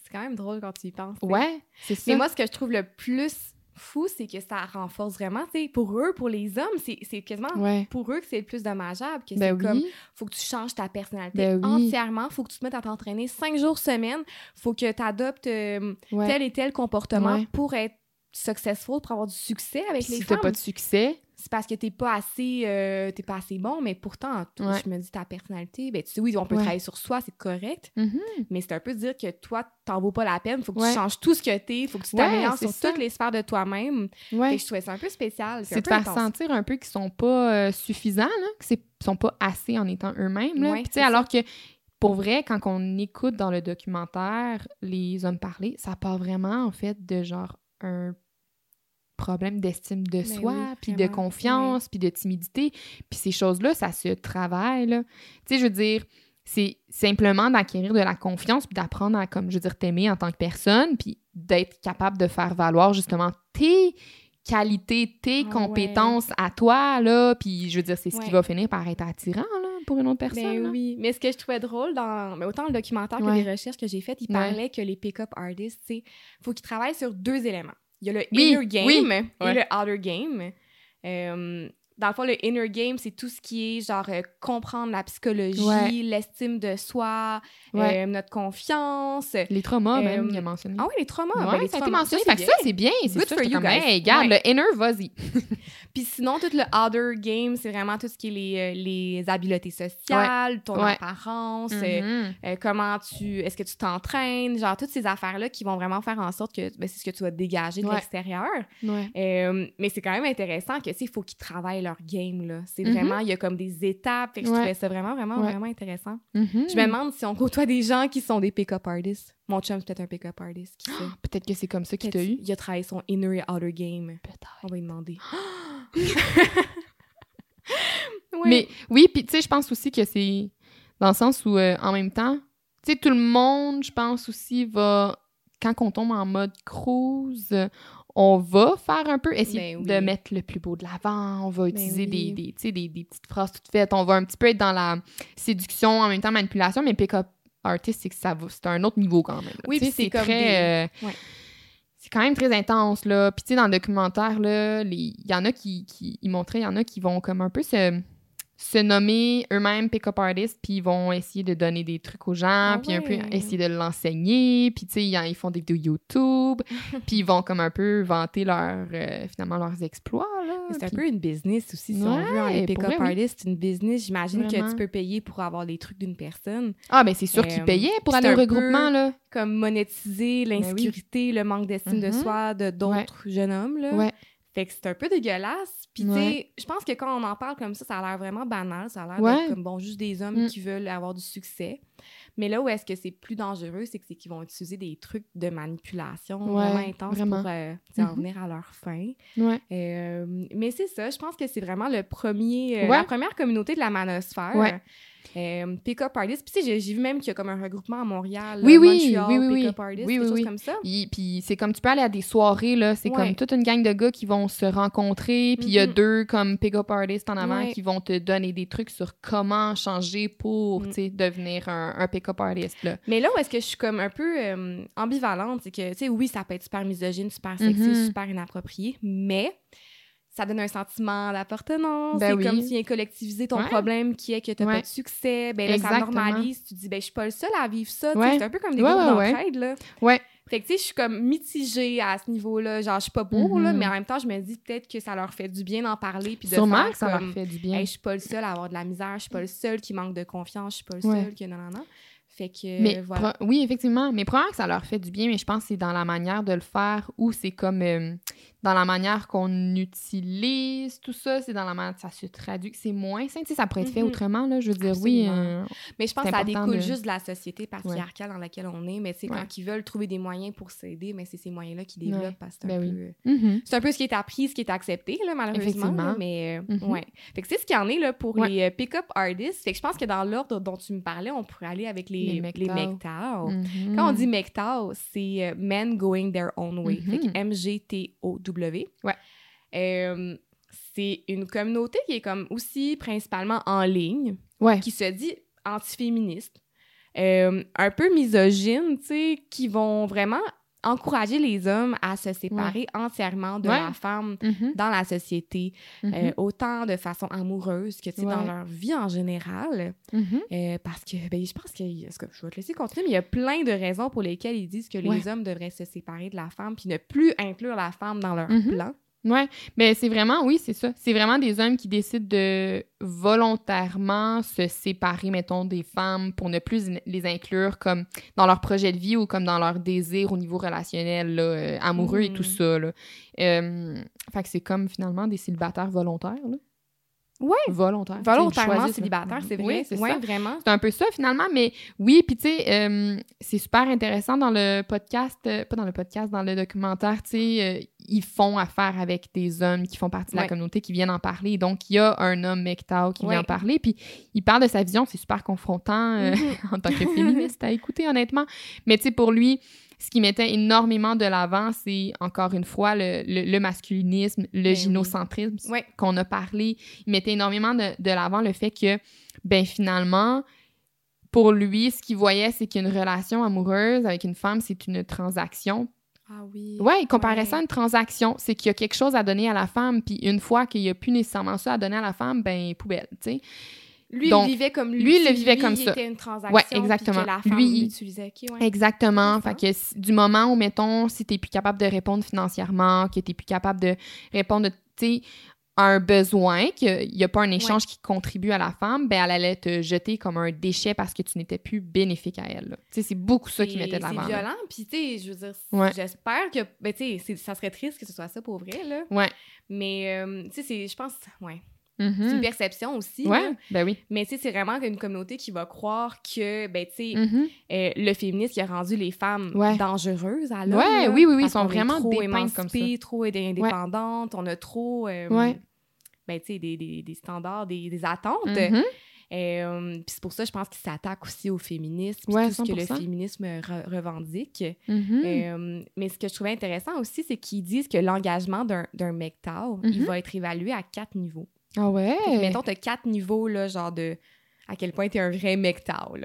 C'est quand même drôle quand tu y penses. Ouais, c'est ça. Mais moi, ce que je trouve le plus fou, c'est que ça renforce vraiment, tu sais, pour eux, pour les hommes, c'est quasiment ouais. pour eux que c'est le plus dommageable, que Ben c'est comme, oui, faut que tu changes ta personnalité Ben entièrement, faut que tu te mettes à t'entraîner cinq jours semaine, faut que tu adoptes euh, ouais. tel et tel comportement Ouais. pour être successful, pour avoir du succès avec Puis les si t'as femmes. pas de succès, C'est parce que t'es pas assez euh, t'es pas assez bon, mais pourtant, Ouais. je me dis ta personnalité, ben tu sais, oui, on peut Ouais. travailler sur soi, c'est correct, mhm, mais c'est un peu dire que toi, t'en vaux pas la peine, faut que Ouais. tu changes tout ce que t'es, faut que tu t'améliores sur ça. toutes les sphères de toi-même. Que je trouvais ça un peu spécial. C'est de faire intense. sentir un peu qu'ils sont pas euh, suffisants, là, qu'ils sont pas assez en étant eux-mêmes. là. Tu sais, alors que pour vrai, quand on écoute dans le documentaire les hommes parler, ça part vraiment en fait de genre un problème d'estime de Ben soi, oui, puis de confiance, puis de timidité. Puis ces choses-là, ça se travaille. Tu sais, je veux dire, c'est simplement d'acquérir de la confiance, puis d'apprendre à, comme je veux dire, t'aimer en tant que personne, puis d'être capable de faire valoir justement tes qualités, tes Ah compétences à toi, là. Puis je veux dire, c'est ce qui va finir par être attirant, là, pour une autre personne. Ben là. oui, mais ce que je trouvais drôle dans mais autant le documentaire Ouais. que les recherches que j'ai faites, il parlait que les pick-up artists, tu sais, faut qu'ils travaillent sur deux éléments. Il y a le Oui, inner game oui, et ouais. le outer game. Euh, dans le fond, le inner game, c'est tout ce qui est genre euh, comprendre la psychologie, Ouais. l'estime de soi, Ouais. euh, notre confiance. Les traumas, même, Euh, il a mentionné. Ah oui, les traumas. Ouais, ben, les ça a été traumas, mentionné. ça, Fait que c'est ça, bien. c'est bien. C'est Good for you comme, guys. hey, regarde, le inner, vas-y. Puis sinon, tout le outer game, c'est vraiment tout ce qui est les, les habiletés sociales, ton apparence. Euh, comment tu est-ce que tu t'entraînes genre toutes ces affaires là qui vont vraiment faire en sorte que ben, c'est ce que tu vas dégager de l'extérieur mais c'est quand même intéressant que tu sais, il faut qu'ils travaillent leur game là c'est Mhm. vraiment il y a comme des étapes fait que je trouvais ça vraiment vraiment Ouais. vraiment intéressant Mhm. je me demande si on côtoie des gens qui sont des pick-up artists mon chum c'est peut-être un pick-up artist qui sait Peut-être que c'est comme ça qu'il t'a eu. il a travaillé son inner et outer game Peut-être. on va lui demander Mais oui, puis tu sais, je pense aussi que c'est dans le sens où, euh, en même temps, tu sais, tout le monde, je pense aussi, va, quand on tombe en mode cruise, on va faire un peu, essayer Ben oui. de mettre le plus beau de l'avant, on va utiliser des, oui. des, des, des petites phrases toutes faites, on va un petit peu être dans la séduction, en même temps manipulation, mais pick-up artist, c'est que ça va, c'est un autre niveau quand même. Oui, puis c'est très, des- euh, ouais. c'est quand même très intense, là. Puis, tu sais, dans le documentaire, là, il y en a qui, qui ils montraient, il y en a qui vont comme un peu se, se nommer eux-mêmes pick-up artists, puis ils vont essayer de donner des trucs aux gens, Ah puis un peu essayer de l'enseigner, puis, tu sais, ils, ils font des vidéos YouTube, puis ils vont comme un peu vanter leur, euh, finalement, leurs exploits, C'est un peu une business aussi, si on veut. Ouais, Les pour pick-up oui. artists, c'est une business. J'imagine que tu peux payer pour avoir les trucs d'une personne. Ah, ben c'est sûr qu'ils Euh, payaient pour aller au un peu- regroupement, là. Comme monétiser l'insécurité, le manque d'estime de Mhm. soi de d'autres jeunes hommes. Là. Ouais. Fait que c'est un peu dégueulasse. Puis, tu sais, je pense que quand on en parle comme ça, ça a l'air vraiment banal. Ça a l'air Ouais. comme, bon, juste des hommes Mm. qui veulent avoir du succès. Mais là où est-ce que c'est plus dangereux, c'est que c'est qu'ils vont utiliser des trucs de manipulation Ouais, vraiment intenses vraiment. pour euh, en Mhm. venir à leur fin. Euh, mais c'est ça, je pense que c'est vraiment le premier, euh, la première communauté de la manosphère. Euh, pick-up artists. Puis tu sais, j'ai- vu même qu'il y a comme un regroupement à Montréal. Oui, là, oui, Montreal, oui, oui, oui. Pick-up artists, Oui, oui, oui. comme ça. Puis, puis c'est comme tu peux aller à des soirées, là. C'est Ouais. comme toute une gang de gars qui vont se rencontrer. Puis il y a deux comme pick-up artists en avant Ouais. qui vont te donner des trucs sur comment changer pour, Mm. tu sais, devenir un, un pick-up artist, là. Mais là où est-ce que je suis comme un peu euh, ambivalente, c'est que, tu sais, oui, ça peut être super misogyne, super sexy, Mhm. super inapproprié, mais ça donne un sentiment d'appartenance. Ben c'est oui. comme si tu viens collectiviser ton Ouais. problème qui est que tu n'as Ouais. pas de succès. Ben là, ça normalise. Tu dis, ben je suis pas le seul à vivre ça. Ouais. C'est un peu comme des groupes d'entraide, là. Ouais. Fait que, tu sais, je suis comme mitigée à ce niveau-là. Genre, je suis pas pour, là, Mhm. mais en même temps, je me dis peut-être que ça leur fait du bien d'en parler puis de Sûrement faire que ça comme, leur fait du bien. Hey, je suis pas le seul à avoir de la misère, je suis pas le seul qui manque de confiance, je suis pas le seul que non, non, non. Fait que, Mais voilà. pro- oui, effectivement. Mais probablement que ça leur fait du bien, mais je pense que c'est dans la manière de le faire ou c'est comme euh, dans la manière qu'on utilise tout ça, c'est dans la manière ça se traduit, que c'est moins sain. Tu sais, ça pourrait être fait Mhm. autrement, là. Je veux dire, oui. Euh, Mais je pense que ça découle de- juste de la société patriarcale dans laquelle on est. Mais c'est Ouais. quand ils veulent trouver des moyens pour s'aider, mais c'est ces moyens-là Ouais. développent parce que c'est un, Ben peu, oui. mhm. c'est un peu ce qui est appris, ce qui est accepté, là, malheureusement. Là, mais euh, Mhm. ouais. Fait que c'est ce qu'il y en est là, pour les euh, pick-up artists. Fait que je pense que dans l'ordre dont tu me parlais, on pourrait aller avec les, Les MGTOW. MGTOW. Quand on dit MGTOW, c'est euh, Men Going Their Own Way. Fait que Mhm. Ouais. Euh, c'est une communauté qui est comme aussi principalement en ligne, Ouais. qui se dit antiféministe, euh, un peu misogyne, tu sais, qui vont vraiment encourager les hommes à se séparer entièrement de Ouais. la femme Mhm. dans la société, euh, autant de façon amoureuse que dans leur vie en général. Mhm. Euh, parce que, ben, je pense que, je vais te laisser continuer, mais il y a plein de raisons pour lesquelles ils disent que les hommes devraient se séparer de la femme puis ne plus inclure la femme dans leur plan. Ouais, mais c'est vraiment, oui, c'est ça. C'est vraiment des hommes qui décident de volontairement se séparer, mettons, des femmes pour ne plus les inclure comme dans leur projet de vie ou comme dans leur désir au niveau relationnel, là, euh, amoureux et tout Mhm. ça. Là. Euh, fait que c'est comme finalement des célibataires volontaires. Là. Sais, ils Volontairement célibataire, c'est vrai. Oui, c'est ouais, ça. vraiment. C'est un peu ça finalement, mais oui, puis tu sais, euh, c'est super intéressant dans le podcast, euh, pas dans le podcast, dans le documentaire, tu sais, euh, ils font affaire avec des hommes qui font partie de la Ouais. communauté, qui viennent en parler. Donc, il y a un homme, Mectao, qui Ouais. vient en parler, puis il parle de sa vision, c'est super confrontant Mhm. en tant que féministe à écouter, honnêtement. Mais tu sais, pour lui, ce qui mettait énormément de l'avant, c'est encore une fois le, le- le masculinisme, le Ben gynocentrisme qu'on a parlé. Il mettait énormément de, de l'avant le fait que, ben finalement, pour lui, ce qu'il voyait, c'est qu'une relation amoureuse avec une femme, c'est une transaction. Ah oui. Ouais, il comparait Ouais. ça à une transaction. C'est qu'il y a quelque chose à donner à la femme, puis une fois qu'il n'y a plus nécessairement ça à donner à la femme, ben poubelle, tu sais. Lui, Donc, il vivait comme lui, il le vivait comme ça. était une transaction. Ouais, exactement. La femme Lui, l'utilisait. Ok, ouais. Exactement. Fait que du moment où, mettons, si t'es plus capable de répondre financièrement, que t'es plus capable de répondre, tu sais, à un besoin, qu'il n'y a pas un échange qui contribue à la femme, ben elle allait te jeter comme un déchet parce que tu n'étais plus bénéfique à elle. là. Tu sais, c'est beaucoup ça qui mettait de l'avant. C'est violent, puis tu sais, je veux dire, Ouais. j'espère que, ben tu sais, ça serait triste que ce soit ça pour vrai, là. Ouais. Mais, euh, tu sais, je pense, ouais, Mhm. c'est une perception aussi, Ouais, là. ben oui. Mais c'est vraiment une communauté qui va croire que, ben tu sais, Mhm. euh, le féminisme qui a rendu les femmes Ouais. dangereuses à l'homme. Ouais, là, oui, oui, oui, ils sont vraiment trop émancipées, trop indé- indépendantes, on a trop, euh, ben tu sais, des, des, des standards, des, des attentes. Mhm. Euh, Puis c'est pour ça, je pense qu'ils s'attaquent aussi au féminisme, tout ce que le 100%. féminisme re- revendique. Mhm. Mais ce que je trouvais intéressant aussi, c'est qu'ils disent que l'engagement d'un d'un il Mhm. va être évalué à quatre niveaux. Ah ouais? Fait que, mettons, tu as quatre niveaux, là, genre de à quel point tu es un vrai. Fait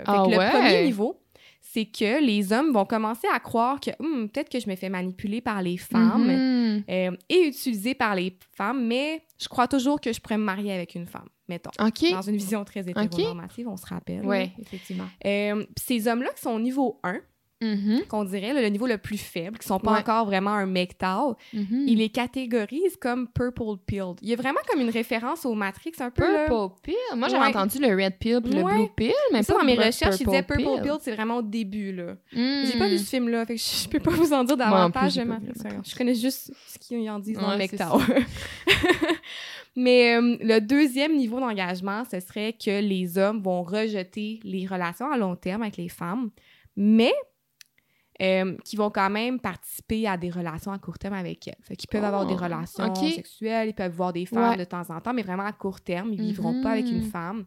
Ah que le ouais? premier niveau, c'est que les hommes vont commencer à croire que Hum, peut-être que je me fais manipuler par les femmes Mhm. euh, et utilisée par les femmes, mais je crois toujours que je pourrais me marier avec une femme, mettons. Dans une vision très hétéronormative, on se rappelle. Oui, effectivement. Euh, puis ces hommes-là qui sont au niveau 1, Mhm. qu'on dirait le niveau le plus faible, qui sont pas Ouais. encore vraiment un MGTOW, Mhm. ils les catégorisent comme purple pilled. Il y a vraiment comme une référence au Matrix un peu. Purple pill? Moi, j'avais Ouais. entendu le red pill le Ouais. blue pill, mais ça, dans mes recherches, ils disaient purple pill. C'est vraiment au début, là. Mm. J'ai pas vu ce film-là, fait que je, peux pas vous en dire davantage. de le Matrix. Je connais juste ce qu'ils en disent dans le MGTOW. Mais euh, le deuxième niveau d'engagement, ce serait que les hommes vont rejeter les relations à long terme avec les femmes, mais euh, qui vont quand même participer à des relations à court terme avec elles. Fait qu'ils peuvent avoir des Oh, relations ok. sexuelles, ils peuvent voir des femmes Ouais. de temps en temps, mais vraiment à court terme. Ils vivront pas avec une Mhm. femme.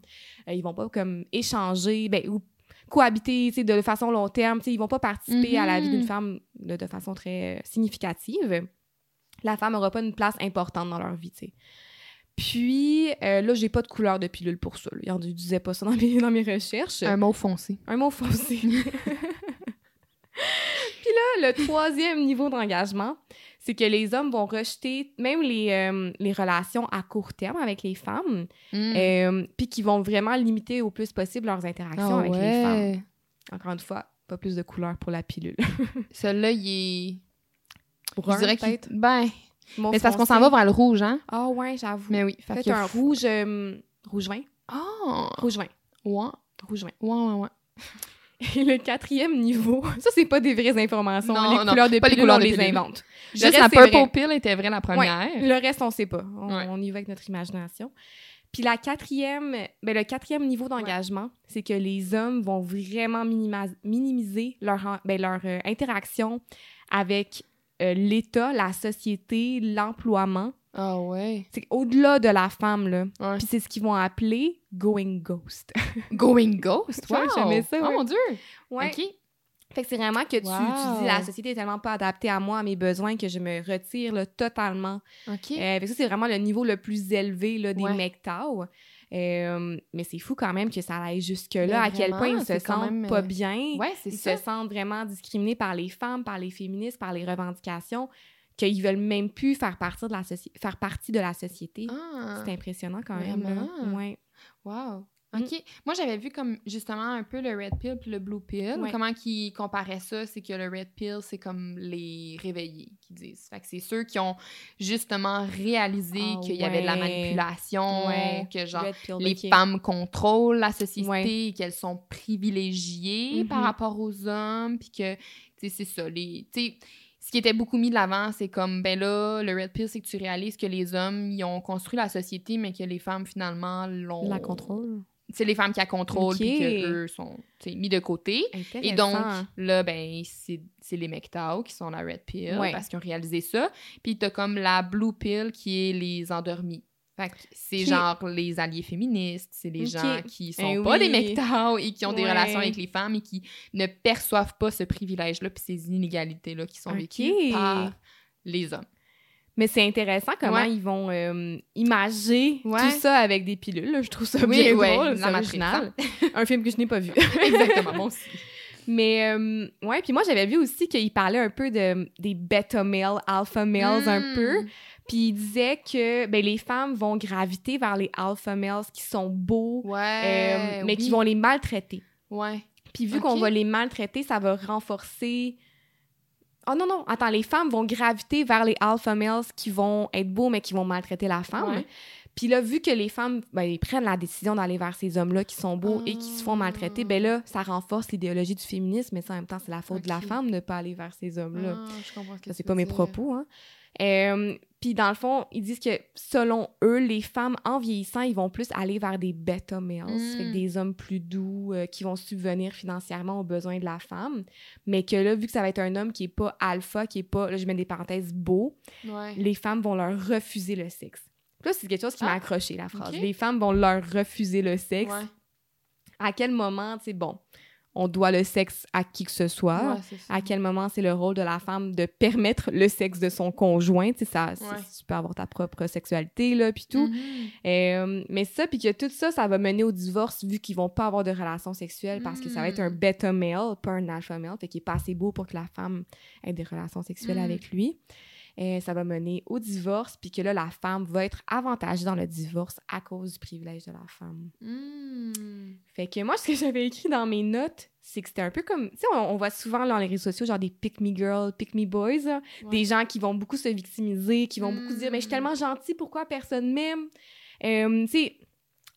Euh, ils vont pas comme échanger, ben, ou cohabiter de façon long terme. Ils vont pas participer à la vie d'une femme de, de façon très euh, significative. La femme n'aura pas une place importante dans leur vie. tu sais. Puis euh, là, j'ai pas de couleur de pilule pour ça. là. Je disais pas ça dans mes, dans mes recherches. Un mot foncé. Un mot foncé. Puis là, le troisième niveau d'engagement, c'est que les hommes vont rejeter même les, euh, les relations à court terme avec les femmes, Mm. euh, puis qui vont vraiment limiter au plus possible leurs interactions Ah avec les femmes. Encore une fois, pas plus de couleur pour la pilule. Celui-là, il est... Brun, je dirais qu'il... peut-être? Ben, mais c'est parce qu'on s'en va vers le rouge, hein? Ah ouais, j'avoue. Mais oui. Fait Peut-être un rouge... euh, rouge vin? Ah! Rouge vin. Ouais. Rouge vin. Ouais, ouais, ouais. Et le quatrième niveau, ça, c'est pas des vraies informations. Non, les non, couleurs de pas les couleurs on de les invente. Juste reste, la purple vrai. pill était vraie la première. Le reste, on sait pas. On, Ouais. on y va avec notre imagination. Puis la quatrième, ben le quatrième niveau d'engagement, c'est que les hommes vont vraiment minimiser leur, en- ben, leur euh, interaction avec euh, l'État, la société, l'emploiement. Ah ouais. C'est au-delà de la femme, là. Ouais. Puis c'est ce qu'ils vont appeler going ghost. Going ghost? Wow! j'aimais ça, Oh mon Dieu! ouais. OK. Fait que c'est vraiment que tu, tu dis la société est tellement pas adaptée à moi, à mes besoins, que je me retire là, totalement OK. Euh, fait que ça, c'est vraiment le niveau le plus élevé là, des Ouais. MGTOW. Euh, mais c'est fou quand même que ça aille jusque-là, à quel point ils se sentent même, pas euh, bien. ouais, c'est Ils ça. se sentent vraiment discriminés par les femmes, par les féministes, par les revendications, qu'ils veulent même plus faire, partie de la, faire partie de la société. Ah, C'est impressionnant quand même. Ouais. wow. Mm. OK. Moi, j'avais vu comme justement un peu le red pill puis le blue pill. Ouais. Comment qu'ils comparaient ça, c'est que le red pill, c'est comme les réveillés qui disent. Fait que c'est ceux qui ont justement réalisé Ah qu'il y avait de la manipulation, Ouais. que genre pill, les femmes contrôlent la société, qu'elles sont privilégiées par rapport aux hommes, puis que, tu sais, c'est ça. Les, qui était beaucoup mis de l'avant, c'est comme, ben là, le red pill, c'est que tu réalises que les hommes, ils ont construit la société, mais que les femmes, finalement, l'ont... La contrôle. C'est les femmes qui la contrôlent, puis Ok. qu'eux sont, mis de côté. Et donc, là, ben, c'est c'est les MGTOW qui sont la red pill Ouais. parce qu'ils ont réalisé ça. Puis t'as comme la blue pill qui est les endormis. C'est genre les alliés féministes, c'est les gens qui sont Eh pas des oui. MGTOW et qui ont des Ouais. relations avec les femmes et qui ne perçoivent pas ce privilège-là puis ces inégalités-là qui sont vécues par les hommes. Mais c'est intéressant comment Ouais. ils vont euh, imager Ouais. tout ça avec des pilules. là. Je trouve ça Oui, bien drôle, la Matrix, original. Un film que je n'ai pas vu. Exactement, moi aussi. Mais euh, ouais, puis moi j'avais vu aussi qu'il parlait un peu de des beta males, alpha males un Mm. peu, puis il disait que ben les femmes vont graviter vers les alpha males qui sont beaux, Ouais. euh, mais qui vont les maltraiter. Ouais. Puis vu qu'on va les maltraiter, ça va renforcer Oh non non, attends, les femmes vont graviter vers les alpha males qui vont être beaux mais qui vont maltraiter la femme. Ouais. Puis là, vu que les femmes ben, ils prennent la décision d'aller vers ces hommes-là qui sont beaux et qui se font maltraiter, ben là, ça renforce l'idéologie du féminisme, mais ça, en même temps, c'est la faute de la femme de ne pas aller vers ces hommes-là. Ah, je comprends ce que c'est pas mes propos, hein. Euh, puis dans le fond, ils disent que selon eux, les femmes, en vieillissant, ils vont plus aller vers des beta males, Mm. fait que des hommes plus doux euh, qui vont subvenir financièrement aux besoins de la femme. Mais que là, vu que ça va être un homme qui est pas alpha, qui est pas, là je mets des parenthèses, beau, Ouais. les femmes vont leur refuser le sexe. Puis Là, c'est quelque chose qui m'a Ah, accroché, la phrase. Les femmes vont leur refuser le sexe. Ouais. À quel moment, tu sais, bon, on doit le sexe à qui que ce soit. Ouais. À quel moment c'est le rôle de la femme de permettre le sexe de son conjoint. Tu sais, ça, Ouais. tu peux avoir ta propre sexualité, là, puis tout. Mhm. Euh, mais ça, puis que tout ça, ça va mener au divorce vu qu'ils vont pas avoir de relations sexuelles parce que ça va être un Mm. beta male, pas un alpha male, fait qu'il est pas assez beau pour que la femme ait des relations sexuelles Mm. avec lui. Ça va mener au divorce, puis que là, la femme va être avantagée dans le divorce à cause du privilège de la femme. Mm. Fait que moi, ce que j'avais écrit dans mes notes, c'est que c'était un peu comme... Tu sais, on, on voit souvent dans les réseaux sociaux, genre des pick me girls, pick me boys, là. Ouais. des gens qui vont beaucoup se victimiser, qui vont beaucoup dire « Mais je suis Mm. tellement gentil, pourquoi personne m'aime? Euh, Tu sais,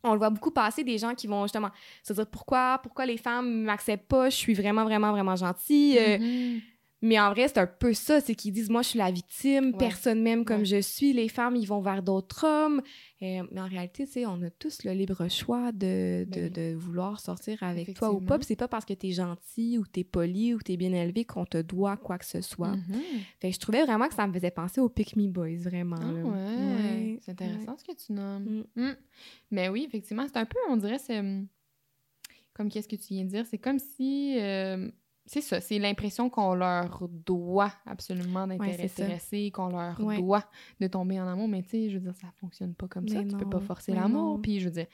on le voit beaucoup passer, des gens qui vont justement se dire « Pourquoi? Pourquoi les femmes m'acceptent pas? Je suis vraiment, vraiment, vraiment gentille. Euh, Mhm. Mais en vrai, c'est un peu ça, c'est qu'ils disent « Moi, je suis la victime, Ouais. personne m'aime comme Ouais. je suis, les femmes, ils vont vers d'autres hommes. Euh, Mais en réalité, tu sais, on a tous le libre choix de, de, Ben de vouloir sortir avec toi ou pas. Puis c'est pas parce que t'es gentil ou t'es poli ou t'es bien élevé qu'on te doit quoi que ce soit. Mhm. Fait que je trouvais vraiment que ça me faisait penser aux Pick Me Boys, vraiment. Ah ouais, c'est intéressant ce que tu nommes. Mm. Mais oui, effectivement, c'est un peu, on dirait, c'est comme qu'est-ce que tu viens de dire, c'est comme si, euh, c'est ça, c'est l'impression qu'on leur doit absolument d'être Ouais, intéressés, qu'on leur Ouais. doit de tomber en amour, mais tu sais, je veux dire, ça fonctionne pas comme ça, Mais tu peux pas non, forcer l'amour, non. puis je veux dire,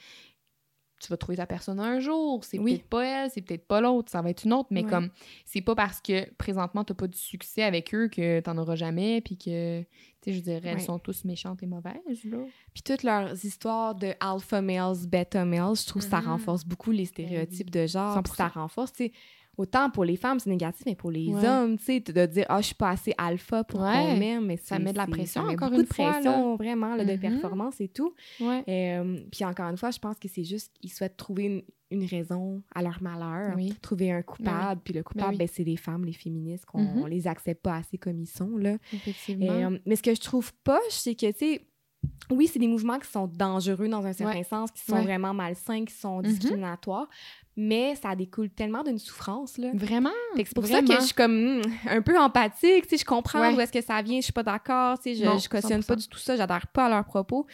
tu vas trouver ta personne un jour, c'est Oui. peut-être pas elle, c'est peut-être pas l'autre, ça va être une autre, mais Ouais. comme, c'est pas parce que présentement t'as pas du succès avec eux que t'en auras jamais, puis que, tu sais, je veux dire, elles sont tous méchantes et mauvaises, là. Puis toutes leurs histoires de alpha males, beta males, je trouve que ça Mhm. renforce beaucoup les stéréotypes de genre. 100%. Puis ça renforce, tu sais, autant pour les femmes, c'est négatif, mais pour les Ouais. hommes, tu sais, de dire « Ah, je suis pas assez alpha pour Ouais. qu'on m'aime. » Mais Ça met de la pression, ça met encore beaucoup une de fois, pression, vraiment, là, de Mhm. performance et tout. Ouais. Euh, puis encore une fois, je pense que c'est juste qu'ils souhaitent trouver une, une raison à leur malheur, Oui. trouver un coupable. Puis le coupable, oui. ben, c'est les femmes, les féministes, qu'on Mhm. on les accepte pas assez comme ils sont. Là. Effectivement. Euh, mais ce que je trouve poche, c'est que, tu sais, oui, c'est des mouvements qui sont dangereux dans un certain Ouais. sens, qui sont Ouais. vraiment malsains, qui sont Mhm. discriminatoires, mais ça découle tellement d'une souffrance, là. Vraiment? C'est pour ça que je suis comme hmm, un peu empathique, je comprends Ouais. d'où est-ce que ça vient, je suis pas d'accord, je, Non, je cautionne 100%. pas du tout ça, j'adhère pas à leurs propos.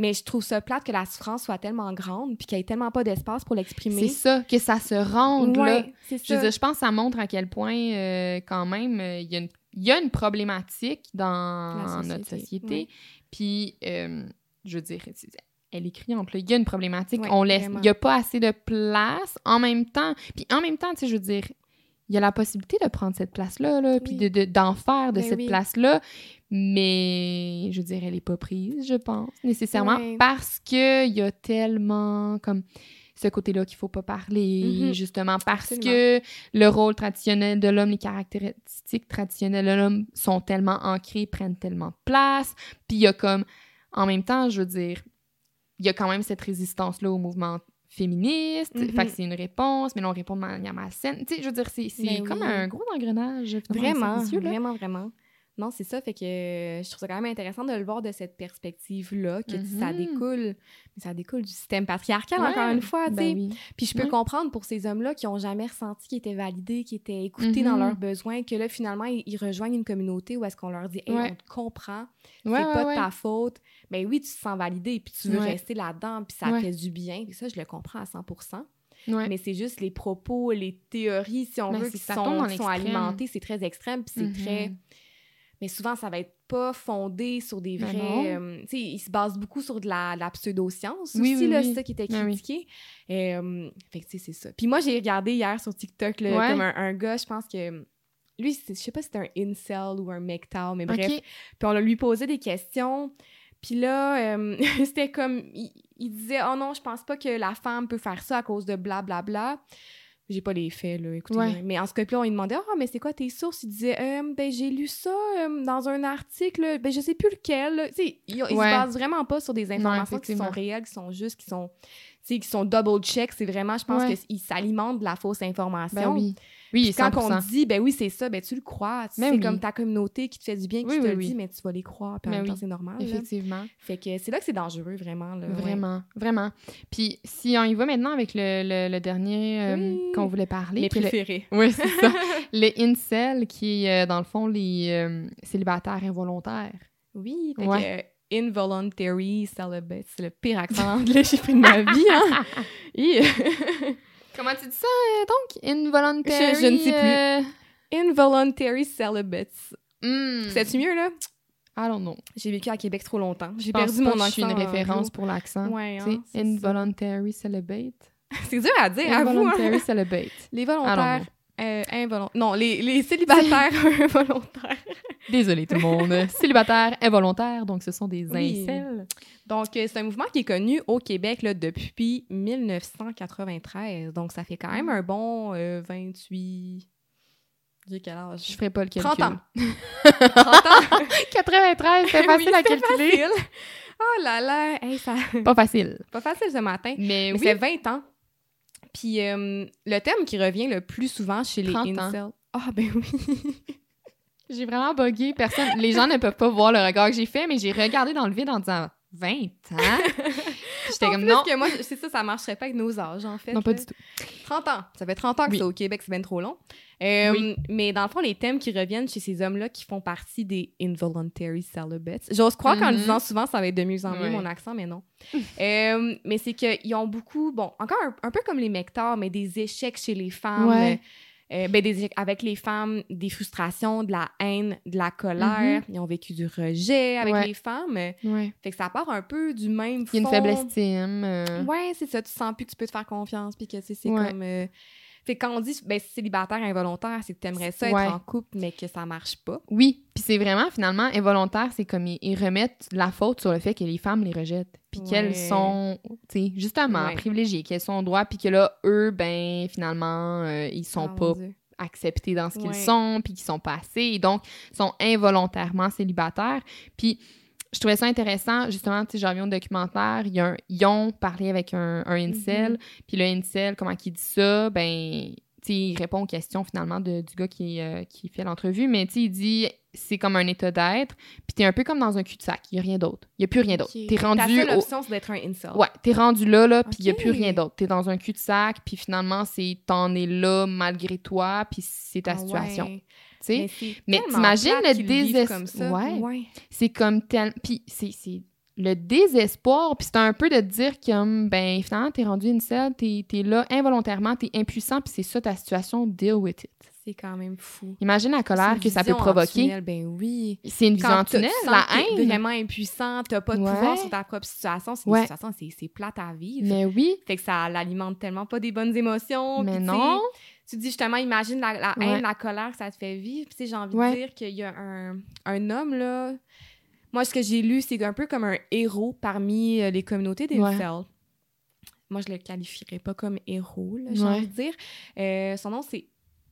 Mais je trouve ça plate que la souffrance soit tellement grande puis qu'il n'y ait tellement pas d'espace pour C'est l'exprimer. ça, que ça se rende, là. C'est Je ça. dire, je pense que ça montre à quel point, euh, quand même, euh, il y, a une- il y a une problématique dans notre société, société. Puis, euh, je veux dire, elle est criante, là. Il y a une problématique. Ouais, on laisse, vraiment. il n'y a pas assez de place en même temps. Puis, en même temps, tu sais, je veux dire, il y a la possibilité de prendre cette place-là, là, puis Oui. de, de- d'en faire de Ben cette oui. place-là. Mais, je veux dire, elle n'est pas prise, je pense, nécessairement, Ouais. parce qu'il y a tellement, comme, ce côté-là qu'il faut pas parler, Mhm. justement, parce Absolument. que le rôle traditionnel de l'homme, les caractéristiques traditionnelles de l'homme sont tellement ancrées, prennent tellement de place. Puis il y a comme, en même temps, je veux dire, il y a quand même cette résistance-là au mouvement féministe. Mhm. Fait que c'est une réponse, mais là, on répond de manière malsaine. Tu sais, je veux dire, c'est Ben comme un gros engrenage. Vraiment, vraiment, vraiment. Non, c'est ça. Fait que euh, je trouve ça quand même intéressant de le voir de cette perspective-là, que ça Mhm. découle, mais ça découle du système patriarcal, Ouais, encore une fois, tu sais. Ben oui. Puis je peux Ouais. comprendre pour ces hommes-là qui ont jamais ressenti qu'ils étaient validés, qui étaient écoutés dans Mhm. leurs besoins, que là, finalement, ils, ils rejoignent une communauté où est-ce qu'on leur dit « Hey, Ouais. on te comprend, c'est pas de ta faute. » Ben oui, tu te sens validé, puis tu veux rester là-dedans, puis ça fait du bien. Et ça, je le comprends à 100 Ouais. Mais c'est juste les propos, les théories, si on Ben, veut, qui sont, qui sont alimentées, c'est très extrême, puis c'est Mhm. très... Mais souvent, ça va être pas fondé sur des Ben vrais... euh, tu sais, ils se basent beaucoup sur de la, la pseudo-science Oui, aussi, oui, là, oui. ça qui était Ben critiqué. Euh, fait que, tu sais, c'est ça. Puis moi, j'ai regardé hier sur TikTok, là, Ouais. comme un, un gars, je pense que... Lui, je sais pas si c'était un incel ou un MGTOW, mais bref. Puis on lui posait des questions. Puis là, euh, c'était comme... Il, il disait « Oh non, je pense pas que la femme peut faire ça à cause de blablabla. » J'ai pas les faits, là, écoutez. Ouais. Mais en ce cas-là, on lui demandait « Ah, mais c'est quoi tes sources? » Il disait Euh, Ben, j'ai lu ça euh, dans un article. Ben, je sais plus lequel. là. » Tu sais, il, se base vraiment pas sur des informations qui sont réelles, qui sont justes, qui sont... qui sont double-check. C'est vraiment, je pense Ouais. qu'il s'alimente de la fausse information. Ben oui. Oui, quand 100%. on dit, ben oui, c'est ça, ben tu le crois. Ben c'est oui. comme ta communauté qui te fait du bien, qui Oui, te oui, le dit, mais tu vas les croire. Puis en Ben même temps, c'est normal. là. Effectivement. Fait que c'est là que c'est dangereux, vraiment. Là, ouais. Vraiment, vraiment. Puis si on y va maintenant avec le, le- le dernier euh, qu'on voulait parler. Mes qui est le- préférés. Oui, c'est ça. le incel, qui est, euh, dans le fond, les euh, célibataires involontaires. Oui, fait Ouais. que involuntary celibate, c'est le pire accent anglais que j'ai pris de ma vie. Hein? Et- Comment tu dis ça, euh, donc? Involuntary... Je- je ne sais plus. euh, Involuntary celibates. hmm, C'est-tu mieux, là? I don't know. J'ai vécu à Québec trop longtemps. J'ai perdu mon accent. je suis une en référence pour l'accent. Ouais, hein, c'est ça. involuntary celibate. C'est dur à dire, à vous. hein. Involuntary celibate. Les volontaires euh, involontaires. Non, les, les célibataires involontaires. Désolé tout le monde. Célibataire involontaire, donc ce sont des Oui. incels. Donc, euh, c'est un mouvement qui est connu au Québec là, depuis 1993. Donc, ça fait quand même un bon euh, 28... J'ai quel âge? Je ferai pas le calcul. 30 ans. 30 ans? 93, c'est facile Oui, à calculer. facile. Oh là là! Hey, ça... Pas facile. Pas facile ce matin. Mais Mais oui, c'est 20 ans. Puis euh, le thème qui revient le plus souvent chez les 30 ans. incels... Ah, ben oui! j'ai vraiment bugué. Personne, les gens ne peuvent pas voir le regard que j'ai fait, mais j'ai regardé dans le vide en disant 20 ans? J'étais comme non. que moi, c'est ça, ça marcherait pas avec nos âges, en fait. Non, pas là. du tout. 30 ans. Ça fait 30 ans que Oui. c'est au Québec, c'est bien trop long. Euh, Oui. Mais dans le fond, les thèmes qui reviennent chez ces hommes-là qui font partie des involuntary celibates. J'ose croire qu'en le Mhm. disant souvent, ça va être de mieux en mieux Ouais. mon accent, mais non. Euh, mais c'est qu'ils ont beaucoup, bon, encore un, un peu comme les mectars, mais des échecs chez les femmes. Ouais. euh, euh, ben, des avec les femmes, des frustrations, de la haine, de la colère. Ils ont vécu du rejet avec Mhm. Ouais. les femmes. Ouais. Fait que ça part un peu du même Il y a une fond. faible estime. euh, Ouais, c'est ça. Tu sens plus que tu peux te faire confiance, puis que c'est Ouais. comme. euh, Fait quand on dit ben, célibataire involontaire, c'est que t'aimerais ça être Ouais. en couple, mais que ça marche pas. Oui, puis c'est vraiment finalement involontaire, c'est comme ils, ils remettent la faute sur le fait que les femmes les rejettent, puis Ouais. qu'elles sont, tu sais, justement Ouais. privilégiées, qu'elles sont au droit, puis que là eux, ben finalement, euh, ils sont Ah, pas acceptés dans ce qu'ils sont, puis qu'ils sont pas assez, et donc sont involontairement célibataires. Puis je trouvais ça intéressant, justement, tu sais, reviens au documentaire, il y a un- ils ont parlé avec un, un incel, Mhm. puis le incel, comment il dit ça, ben, tu sais, il répond aux questions finalement de- du gars qui, euh, qui fait l'entrevue, mais tu sais, il dit c'est comme un état d'être, puis t'es un peu comme dans un cul-de-sac, il y a rien d'autre, il y a plus rien d'autre. Ok. T'es Ta rendu seule au... c'est d'être un incel. Ouais, t'es rendu là, là, puis il y a plus rien d'autre. T'es dans un cul-de-sac, puis finalement, c'est t'en es là malgré toi, puis c'est ta Ah situation, ouais. Mais, t'imagines le qu'ils vivent désesp- comme ça. Ouais. C'est comme tel... Puis c'est... le désespoir, puis c'est un peu de dire que, ben, finalement, t'es rendu une selle, t'es es là involontairement, t'es impuissant, puis c'est ça ta situation, deal with it. C'est quand même fou. Imagine la colère que ça peut provoquer. tunnel, Ben oui. C'est une vision en tunnel, la haine. vraiment impuissant, t'as pas de Ouais. pouvoir sur ta propre situation, c'est Ouais. situation, c'est- plate à vivre. Mais oui, Fait que ça l'alimente tellement pas des bonnes émotions. mais non. Tu dis justement, imagine la, la haine, Ouais. la colère que ça te fait vivre. Puis, j'ai envie Ouais. de dire qu'il y a un, un homme, là. Moi, ce que j'ai lu, c'est un peu comme un héros parmi euh, les communautés des Ouais. Moi, je le qualifierais pas comme héros, j'ai envie de dire. Euh, son nom, c'est.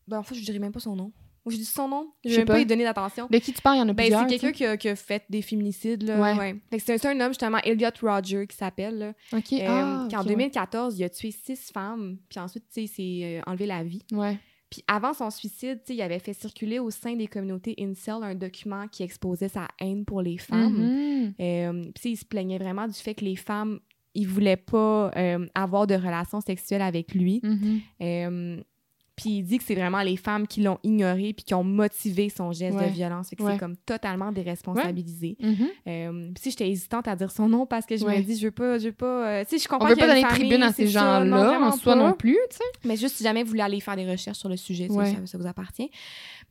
Ben, en fait, je dirais même pas son nom. Ou je dis son nom. Je vais même pas pas. lui donner d'attention. De qui tu parles, il y en a Ben, plusieurs. c'est quelqu'un qui a, qui a fait des féminicides, là. Ouais. C'est un homme, justement, Elliot Roger, qui s'appelle. OK. Euh, ah, qui en ok, 2014, il a tué six femmes, puis ensuite, tu sais, il s'est euh, enlevé la vie. Ouais. Puis avant son suicide, il avait fait circuler au sein des communautés incel un document qui exposait sa haine pour les femmes. Mhm. Euh, puis il se plaignait vraiment du fait que les femmes, ils voulaient pas euh, avoir de relations sexuelles avec lui. Mhm. Euh, puis il dit que c'est vraiment les femmes qui l'ont ignoré puis qui ont motivé son geste Ouais. de violence. Fait que Ouais. c'est comme totalement déresponsabilisé. Mhm. Euh, puis si j'étais hésitante à dire son nom parce que je Ouais. me dis, je veux pas, je veux pas... euh, tu sais, je On comprends veut pas donner tribune à ces gens-là, en soi pas. non plus, tu sais. Mais juste si jamais vous voulez aller faire des recherches sur le sujet, Ouais. ça, ça vous appartient.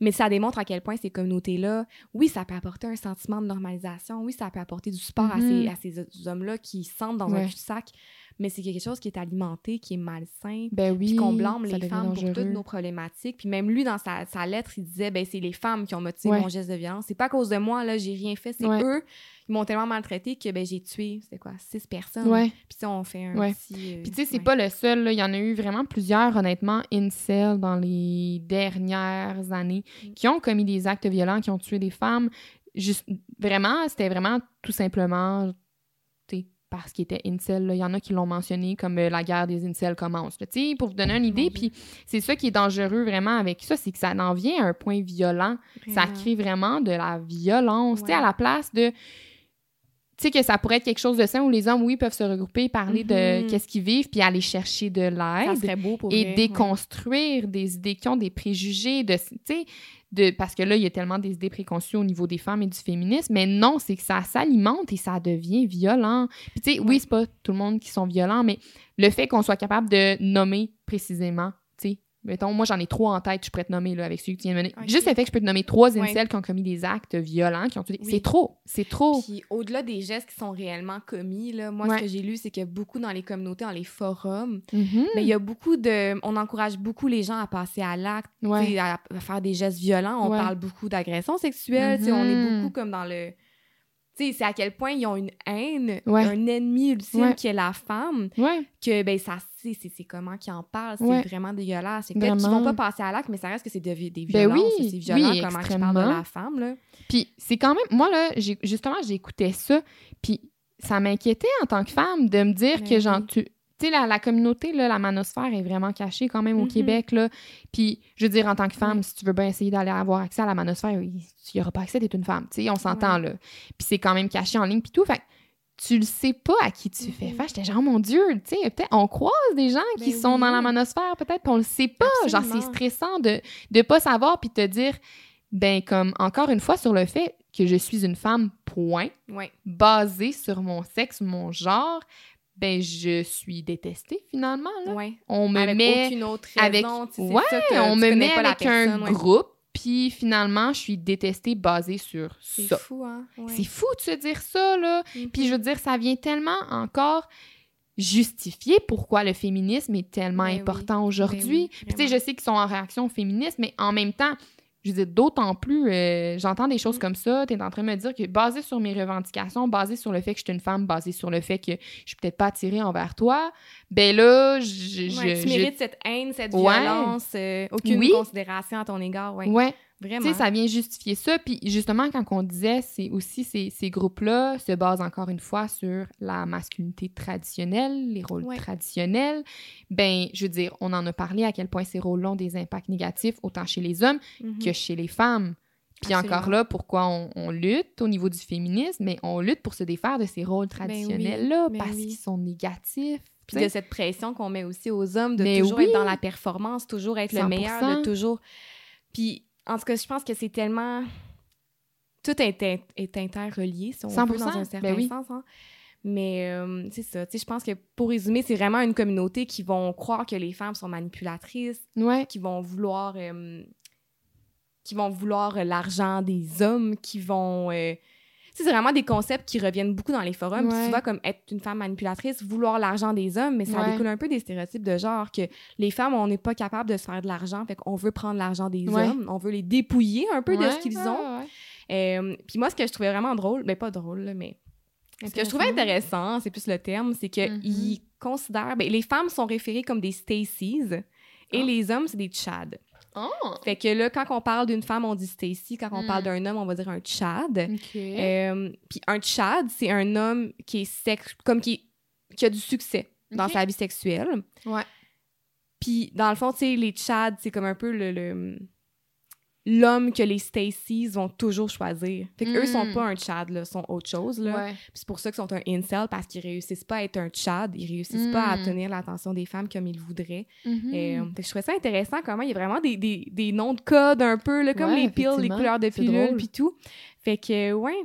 Mais ça démontre à quel point ces communautés-là, oui, ça peut apporter un sentiment de normalisation, oui, ça peut apporter du support à Mhm. ces, à ces hommes-là qui se sentent dans un Ouais. cul-de-sac, mais c'est quelque chose qui est alimenté, qui est malsain, Ben oui. puis qu'on blâme les femmes pour toutes nos problématiques. Puis même lui, dans sa, sa lettre, il disait, ben c'est les femmes qui ont motivé Ouais. mon geste de violence. C'est pas à cause de moi, là, j'ai rien fait, c'est Ouais. eux. Ils m'ont tellement maltraité que ben j'ai tué, c'était quoi, six personnes. Ouais. Puis ça, on fait un petit... euh, Puis tu sais, c'est pas le seul. là. Il y en a eu vraiment plusieurs, honnêtement, incel dans les dernières années Mm. qui ont commis des actes violents, qui ont tué des femmes. Juste, vraiment, c'était vraiment tout simplement, parce qu'ils étaient incel. là. Il y en a qui l'ont mentionné comme euh, la guerre des incels commence. là. Tu sais, pour vous donner une idée, puis c'est ça qui est dangereux vraiment avec ça, c'est que ça en vient à un point violent. Ça crée vraiment de la violence. Tu sais, Ouais. à la place de. Sais, que ça pourrait être quelque chose de sain où les hommes, oui, peuvent se regrouper, parler de Mhm. qu'est-ce qu'ils vivent, puis aller chercher de l'aide et vrai, ouais. déconstruire des idées qui ont des préjugés, de, tu sais, de, parce que là, il y a tellement des idées préconçues au niveau des femmes et du féminisme, mais non, c'est que ça s'alimente et ça devient violent. Puis tu sais, oui, c'est pas tout le monde qui sont violents, mais le fait qu'on soit capable de nommer précisément, tu sais, mettons, moi j'en ai trois en tête, je pourrais te nommer là, avec celui que tu viens de mener. Juste le fait que je peux te nommer trois Ouais. incels qui ont commis des actes violents, qui ont tué, Oui. c'est trop, c'est trop. Puis au-delà des gestes qui sont réellement commis, là, moi, Ouais. ce que j'ai lu, c'est que beaucoup dans les communautés, dans les forums, Mhm. mais il y a beaucoup de... On encourage beaucoup les gens à passer à l'acte, Ouais. à, à faire des gestes violents. On Ouais. parle beaucoup d'agression sexuelle, tu sais, on est Mhm. beaucoup comme dans le... Tu sais, c'est à quel point ils ont une haine, Ouais. un ennemi ultime Ouais. qui est la femme, Ouais, que, ben, ça, c'est comment qu'ils en parlent, c'est vraiment dégueulasse. C'est peut-être qu'ils vont pas passer à l'acte, mais ça reste que c'est de- des Ben violences, oui, c'est violent oui, comment ils parlent de la femme, là. Puis c'est quand même, moi là, j'ai- justement, j'écoutais ça, puis ça m'inquiétait en tant que femme de me dire Ben que genre, oui. tu tu sais, la, la communauté, là, la manosphère est vraiment cachée quand même au Mhm. Québec, là. Puis, je veux dire, en tant que femme, si tu veux bien essayer d'aller avoir accès à la manosphère, il n'y aura pas accès, t'es une femme, tu sais, on s'entend, là. Puis c'est quand même caché en ligne, puis tout, fait tu le sais pas à qui tu fais Mhm. face. J'étais genre, mon Dieu, tu sais, peut-être, on croise des gens qui Ben sont dans la manosphère, peut-être, puis on le sait pas. Genre, c'est stressant de ne pas savoir, puis te dire, ben, comme, encore une fois, sur le fait que je suis une femme, point, Ouais. basée sur mon sexe, mon genre, ben, je suis détestée, finalement, là. Ouais. On me avec met aucune autre raison. avec- c'est Ouais, ça, on me met avec un ouais. groupe, puis finalement, je suis détestée basée sur C'est ça. fou, hein? Ouais. C'est fou de se dire ça, là. Mhm. Puis je veux dire, ça vient tellement encore justifier pourquoi le féminisme est tellement Ben oui. important aujourd'hui. Ben oui, Puis tu sais, je sais qu'ils sont en réaction au féminisme, mais en même temps, je dire, d'autant plus, euh, j'entends des choses Mm. comme ça, tu es en train de me dire que basé sur mes revendications, basé sur le fait que je suis une femme, basé sur le fait que je suis peut-être pas attirée envers toi, ben là, je... tu mérites cette haine, cette Ouais. violence, euh, aucune Oui. considération à ton égard. Ouais. Ouais, Vraiment. Tu sais, ça vient justifier ça. Puis justement, quand on disait, c'est aussi ces, ces groupes-là se basent encore une fois sur la masculinité traditionnelle, les rôles Ouais. traditionnels. Ben, je veux dire, on en a parlé à quel point ces rôles-là ont des impacts négatifs autant chez les hommes Mhm. que chez les femmes. Puis encore là, pourquoi on, on lutte au niveau du féminisme, mais on lutte pour se défaire de ces rôles Ben oui, traditionnels-là ben parce oui. qu'ils sont négatifs. Puis de cette pression qu'on met aussi aux hommes de Mais toujours oui. être dans la performance, toujours être le 100%. meilleur, de toujours. Puis, en tout cas, je pense que c'est tellement. Tout est, in- est interrelié, si on veut, dans 100%, un certain ben oui. sens. hein. Mais euh, c'est ça. Je pense que pour résumer, c'est vraiment une communauté qui vont croire que les femmes sont manipulatrices, Ouais, qui vont vouloir. euh, qui vont vouloir euh, l'argent des hommes, qui vont. euh, c'est vraiment des concepts qui reviennent beaucoup dans les forums. Ouais. souvent, comme être une femme manipulatrice, vouloir l'argent des hommes, mais ça Ouais. découle un peu des stéréotypes de genre que les femmes, on n'est pas capable de se faire de l'argent, fait qu'on veut prendre l'argent des Ouais. hommes, on veut les dépouiller un peu de ce qu'ils ont. Euh, puis moi, ce que je trouvais vraiment drôle, mais pas drôle, mais ce que je trouvais intéressant, c'est plus le terme, c'est qu'ils Mhm. considèrent... ben, les femmes sont référées comme des Stacy's et Ah. les hommes, c'est des Chad. Oh! Fait que là, quand on parle d'une femme, on dit Stacy. Quand on Mm. parle d'un homme, on va dire un Chad. Euh, Puis un Chad, c'est un homme qui est sex... comme qui, qui a du succès dans sa vie sexuelle. Ouais. Puis dans le fond, tu sais, les Chads, c'est comme un peu le... le- l'homme que les Stacy's vont toujours choisir. Fait qu'eux Mm. sont pas un Chad, là, sont autre chose, là. Ouais. C'est pour ça qu'ils sont un incel, parce qu'ils réussissent pas à être un Chad, ils réussissent pas à Mm. obtenir l'attention des femmes comme ils voudraient. Mhm. Euh, fait que je trouvais ça intéressant comment il y a vraiment des, des, des noms de code un peu, là, comme Ouais, les piles, les couleurs de pilules, puis tout. Fait que, ouais.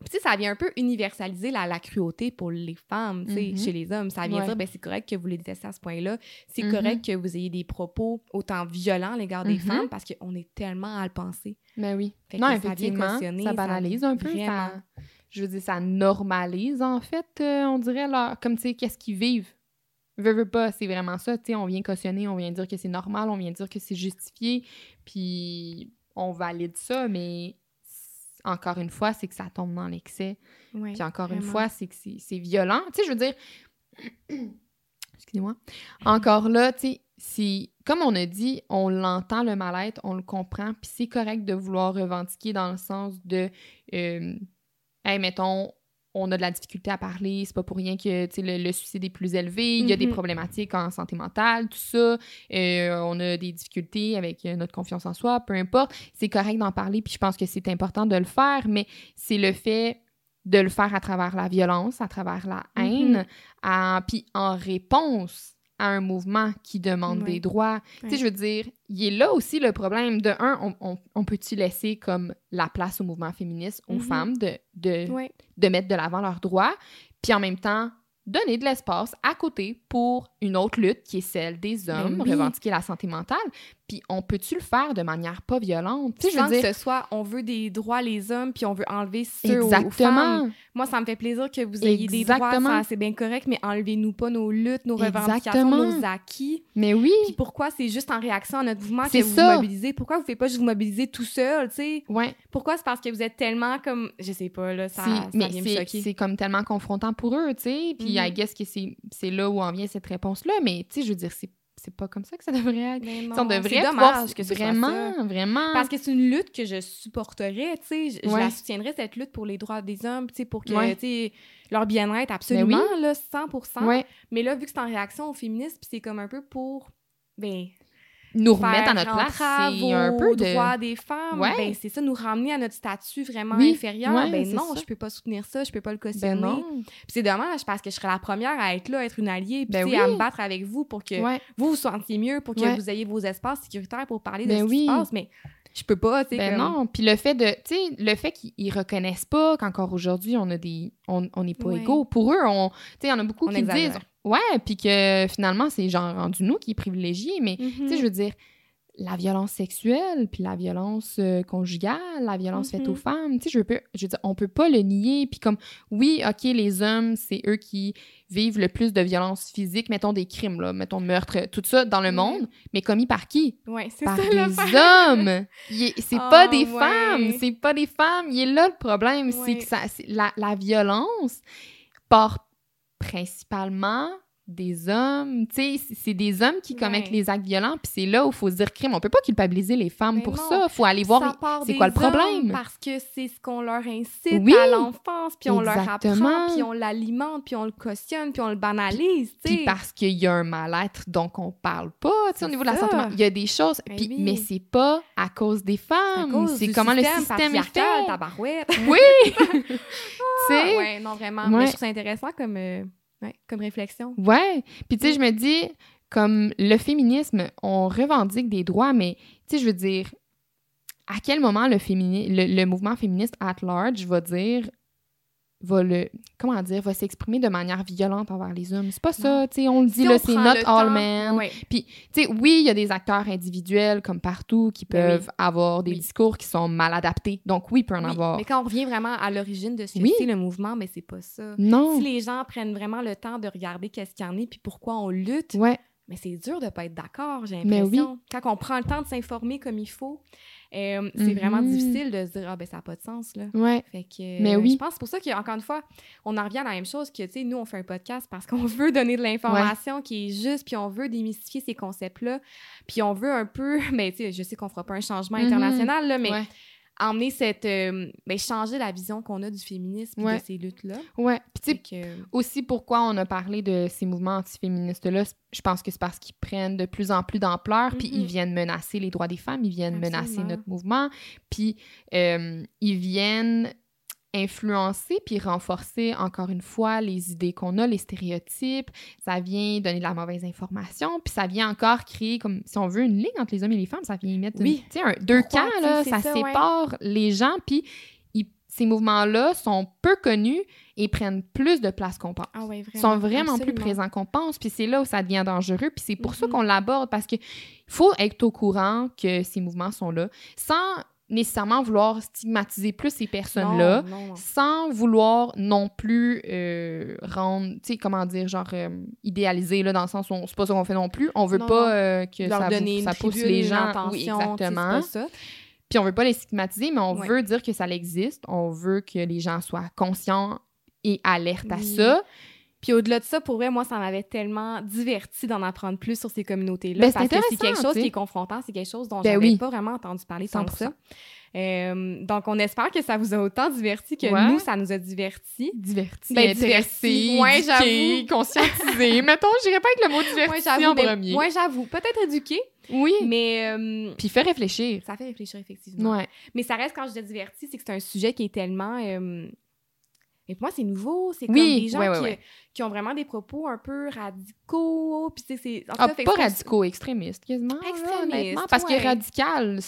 Puis, tu sais, ça vient un peu universaliser la, la cruauté pour les femmes, tu sais, Mhm. chez les hommes. Ça vient Ouais. dire, ben c'est correct que vous les détestez à ce point-là. C'est Mhm. correct que vous ayez des propos autant violents à l'égard des Mhm. femmes parce qu'on est tellement à le penser. Ben oui. Fait non, que ça vient ça ça banalise vient un peu. Ça, je veux dire, ça normalise, en fait, euh, on dirait, leur, comme, tu sais, qu'est-ce qu'ils vivent. Veux, veux pas, c'est vraiment ça, tu sais, on vient cautionner, on vient dire que c'est normal, on vient dire que c'est justifié, puis on valide ça, mais encore une fois, c'est que ça tombe dans l'excès. Puis encore une fois, c'est que c'est violent. Tu sais, je veux dire, excusez-moi, encore là, tu sais, c'est comme on a dit, on l'entend le mal-être, on le comprend, puis c'est correct de vouloir revendiquer dans le sens de, euh, hey, mettons, on a de la difficulté à parler, c'est pas pour rien que le, le suicide est plus élevé, il y a des Mhm. problématiques en santé mentale, tout ça, euh, on a des difficultés avec euh, notre confiance en soi, peu importe, c'est correct d'en parler, puis je pense que c'est important de le faire, mais c'est le fait de le faire à travers la violence, à travers la Mm-hmm. haine, à- puis en réponse à un mouvement qui demande Ouais. des droits. Tu sais, Ouais. je veux dire, il est là aussi le problème. De un, on, on- on peut-tu laisser comme la place au mouvement féministe aux Mhm. femmes de, de, Ouais. de mettre de l'avant leurs droits, puis en même temps donner de l'espace à côté pour une autre lutte qui est celle des hommes, Ben oui. revendiquer la santé mentale. Puis on peut-tu le faire de manière pas violente? Tu Sans veux dire... que ce soit, on veut des droits les hommes, puis on veut enlever ceux aux- aux femmes? Exactement. Moi, ça me fait plaisir que vous ayez des droits, Exactement. c'est bien correct, mais enlevez-nous pas nos luttes, nos revendications, Exactement. nos acquis. Mais oui. Puis pourquoi c'est juste en réaction à notre mouvement que vous vous mobilisez? Pourquoi vous ne faites pas juste vous mobiliser tout seul, tu sais? Ouais. Pourquoi c'est parce que vous êtes tellement comme... Je sais pas, là, ça, C'est- ça mais vient me c'est comme tellement confrontant pour eux, tu sais. Puis Mhm. I guess que c'est c'est là où en vient cette réponse-là. Mais tu sais, je veux dire, c'est c'est pas comme ça que ça devrait être. Mais non, on devrait dommage que ce vraiment, ça. vraiment. Parce que c'est une lutte que je supporterais, tu sais. Je, la soutiendrais, cette lutte pour les droits des hommes, tu sais, pour que, Ouais. tu sais, leur bien-être, absolument, là, 100 Ouais. Mais là, vu que c'est en réaction au féminisme, puis c'est comme un peu pour, ben, Nous remettre à notre place, c'est un peu de. droits des femmes, Ouais. ben, c'est ça, nous ramener à notre statut vraiment Oui, inférieur. ouais, ben non, ça. je peux pas soutenir ça, je peux pas le cautionner. Ben non. Puis c'est dommage, parce que je serais la première à être là, à être une alliée, puis Ben sais, à oui. me battre avec vous pour que Ouais. vous vous sentiez mieux, pour que vous ayez vos espaces sécuritaires pour parler de Ben ce qui oui. se passe, mais je peux pas, tu sais, Ben comme- non, puis le fait de, tu sais, le fait qu'ils ils reconnaissent pas qu'encore aujourd'hui on a des, on on n'est pas Ouais. égaux. Pour eux, on, tu sais, il y en a beaucoup On qui exagère. disent, ouais, puis que finalement c'est genre rendu nous qui est privilégié, mais tu sais, Mhm. je veux dire, la violence sexuelle, puis la violence euh, conjugale, la violence faite aux Mhm. femmes, tu sais, je peux, je veux dire, on peut pas le nier, puis comme, oui, ok, les hommes, c'est eux qui vivent le plus de violence physique, mettons des crimes là, mettons meurtre, tout ça dans le monde, mais commis par qui? Ouais, c'est par ça l'affaire. hommes. C'est Ah, pas des ouais. femmes. C'est pas des femmes. Il est là le problème. C'est que ça, la, la violence part principalement des hommes. Tu sais, c'est- des hommes qui commettent Ouais. les actes violents. Puis c'est là où il faut se dire crime. On peut pas culpabiliser les femmes Mais pour non. ça. Il faut aller voir. C'est quoi le problème? Parce que c'est ce qu'on leur incite Oui, à l'enfance, puis on leur apprend, puis on l'alimente, puis on le cautionne, puis on le banalise, tu Puis sais. parce qu'il y a un mal-être dont on parle pas, tu sais, au niveau de la santé. Il y a des choses. Ben puis- oui. Mais c'est pas à cause des femmes. C'est comment le système est fait. tabarouette. Oui! tu sais? ouais, non, vraiment. Ouais. Mais je trouve ça intéressant comme, euh, ouais, comme réflexion. Ouais. Puis, tu sais, Mm. je me dis, comme le féminisme, on revendique des droits, mais, tu sais, je veux dire, à quel moment le, fémini- le, le mouvement féministe at large va dire, va le, comment dire, va s'exprimer de manière violente envers les hommes? C'est pas ça, tu sais, on le dit, Si là, c'est not all temps- men. Ouais. Tu sais, oui, il y a des acteurs individuels, comme partout, qui Ben oui. peuvent avoir des Oui. discours qui sont mal adaptés. Donc, oui, il peut en Oui, avoir. Mais quand on revient vraiment à l'origine de ce que Oui. le mouvement, mais c'est pas ça. Non. Si les gens prennent vraiment le temps de regarder qu'est-ce qu'il y en est puis pourquoi on lutte, Ouais. mais c'est dur de pas être d'accord, j'ai l'impression. Quand on prend le temps de s'informer comme il faut, euh, c'est vraiment Mhm. difficile de se dire ah ben ça n'a pas de sens là. Ouais. Fait que Mais euh, oui. je pense que c'est pour ça qu'encore une fois, on en revient à la même chose que tu sais nous on fait un podcast parce qu'on veut donner de l'information qui est juste puis on veut démystifier ces concepts-là, puis on veut un peu mais tu sais je sais qu'on fera pas un changement Mhm. international là mais Ouais. Emmener cette euh, ben, changer la vision qu'on a du féminisme et Ouais. de ces luttes là. Ouais. Puis, tu que- aussi pourquoi on a parlé de ces mouvements antiféministes-là, je pense que c'est parce qu'ils prennent de plus en plus d'ampleur, puis ils viennent menacer les droits des femmes, ils viennent menacer notre mouvement, puis euh, ils viennent influencer puis renforcer encore une fois les idées qu'on a, les stéréotypes, ça vient donner de la mauvaise information, puis ça vient encore créer comme si on veut une ligne entre les hommes et les femmes, ça vient mettre une- Oui. un- deux Pourquoi, camps là, ça, ouais. sépare les gens puis ces mouvements-là sont peu connus et prennent plus de place qu'on pense Ah ouais, vraiment. sont vraiment plus présents qu'on pense. Puis c'est là où ça devient dangereux. Puis c'est pour ça Mhm. qu'on l'aborde parce que faut être au courant que ces mouvements sont là sans nécessairement vouloir stigmatiser plus ces personnes-là. Sans vouloir non plus euh, rendre, tu sais, comment dire, genre euh, idéaliser, là, dans le sens où c'est pas ça qu'on fait non plus. On veut Non, pas euh, que leur ça, donner une ça pousse tribune, les gens. oui, exactement. Puis on veut pas les stigmatiser, mais on Ouais. veut dire que ça existe. On veut que les gens soient conscients et alertes à ça. Puis au-delà de ça, pour vrai, moi, ça m'avait tellement diverti d'en apprendre plus sur ces communautés-là. Ben, c'est parce que c'est quelque chose qui est confrontant, c'est quelque chose dont Ben j'avais oui. pas vraiment entendu parler tant que 100%. ça. Euh, donc, on espère que ça vous a autant diverti que Ouais. nous, ça nous a diverti. Diverti, Ben, diverti. Éduqué, j'avoue. conscientisé. Mettons, je dirais pas avec le mot diverti Ouais, en premier. ouais, j'avoue. Peut-être éduqué, Oui. mais euh, Puis fait réfléchir. ça fait réfléchir, effectivement. Ouais. Mais ça reste, quand je dis diverti, c'est que c'est un sujet qui est tellement... euh, Mais pour moi, c'est nouveau. C'est comme Oui, des gens ouais, ouais, qui, ouais. qui ont vraiment des propos un peu radicaux. Puis, tu sais, c'est. en Ah, fait pas radicaux, extrémistes, quasiment. là, Extrémistes, honnêtement, parce que radical,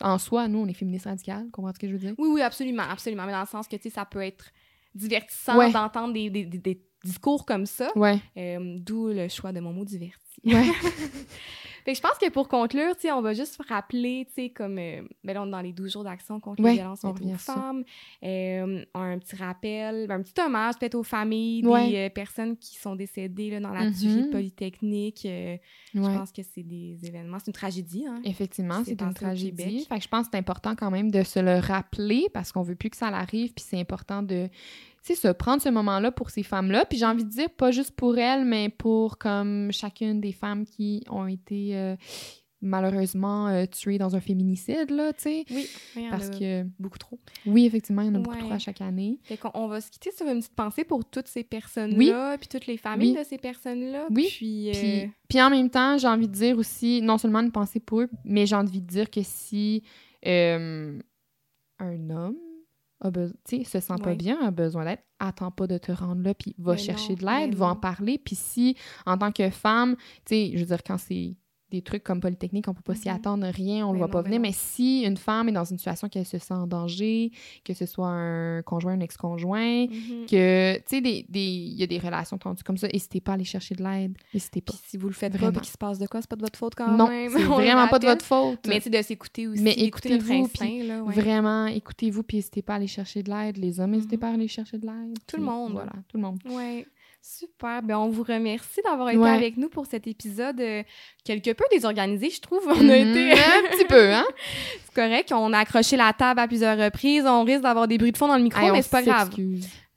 en soi, nous, on est féministes radicales. Comprends ce que je veux dire? Oui, oui, absolument, absolument. Mais dans le sens que, tu sais, ça peut être divertissant d'entendre des, des- des- des discours comme ça. Ouais. Euh, D'où le choix de mon mot diverti. Ouais. Fait que je pense que pour conclure, on va juste rappeler, comme, euh, ben là, on est dans les 12 jours d'action contre Ouais, les violences faites aux femmes, euh, un petit rappel, ben, un petit hommage peut-être aux familles des personnes qui sont décédées là, dans la tuerie de Polytechnique. Je pense que c'est des événements, c'est une tragédie, hein? Effectivement, C'est une tragédie. Québec. Fait que je pense que c'est important quand même de se le rappeler parce qu'on veut plus que ça l'arrive, puis c'est important de, sais, se prendre ce moment-là pour ces femmes-là. Puis j'ai envie de dire, pas juste pour elles, mais pour comme chacune des femmes qui ont été euh, malheureusement euh, tuées dans un féminicide, là, tu sais. Oui, il y en Parce a que, beaucoup trop. oui, effectivement, il y en a beaucoup trop à chaque année. Fait qu'on on va se quitter sur une petite pensée pour toutes ces personnes-là, puis toutes les familles Oui. de ces personnes-là. Oui. Puis, euh, Puis, puis en même temps, j'ai envie de dire aussi, non seulement une pensée pour eux, mais j'ai envie de dire que si euh, un homme a sais, se sent pas bien, a besoin d'aide, attends pas de te rendre là, puis va Mais chercher non, de l'aide, va en parler. Puis si, en tant que femme, tu sais, je veux dire, quand c'est des trucs comme Polytechnique, on peut pas s'y Mhm. attendre, rien, on le Mais voit non, pas mais venir. non. Mais si une femme est dans une situation qu'elle se sent en danger, que ce soit un conjoint, un ex-conjoint, mhm. que, tu sais, des- des- il y a des relations tendues comme ça, n'hésitez pas à aller chercher de l'aide. N'hésitez pas. Puis si vous le faites pas, Vraiment. puis qu'il se passe de quoi, c'est pas de votre faute quand Non, même. c'est On le vraiment pas de votre faute. Mais c'est de s'écouter aussi, Mais d'écouter notre écoutez-vous, instinct, là, ouais. Vraiment, écoutez-vous, puis n'hésitez pas à aller chercher de l'aide. Les hommes, n'hésitez Mhm. pas à aller chercher de l'aide. Tout le monde. Voilà, tout le monde. Ouais. Super. Ben, on vous remercie d'avoir été Ouais. avec nous pour cet épisode euh, quelque peu désorganisé, je trouve. On a été... Un petit peu, hein? c'est correct. On a accroché la table à plusieurs reprises. On risque d'avoir des bruits de fond dans le micro, mais on c'est pas grave.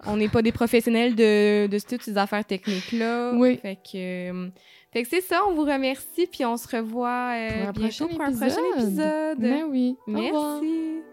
On n'est pas des professionnels de, de toutes ces affaires techniques-là. Oui. Fait que, euh, fait que c'est ça. On vous remercie, puis on se revoit euh, Pour un bientôt prochain pour un prochain épisode. Mais oui. Au. Merci.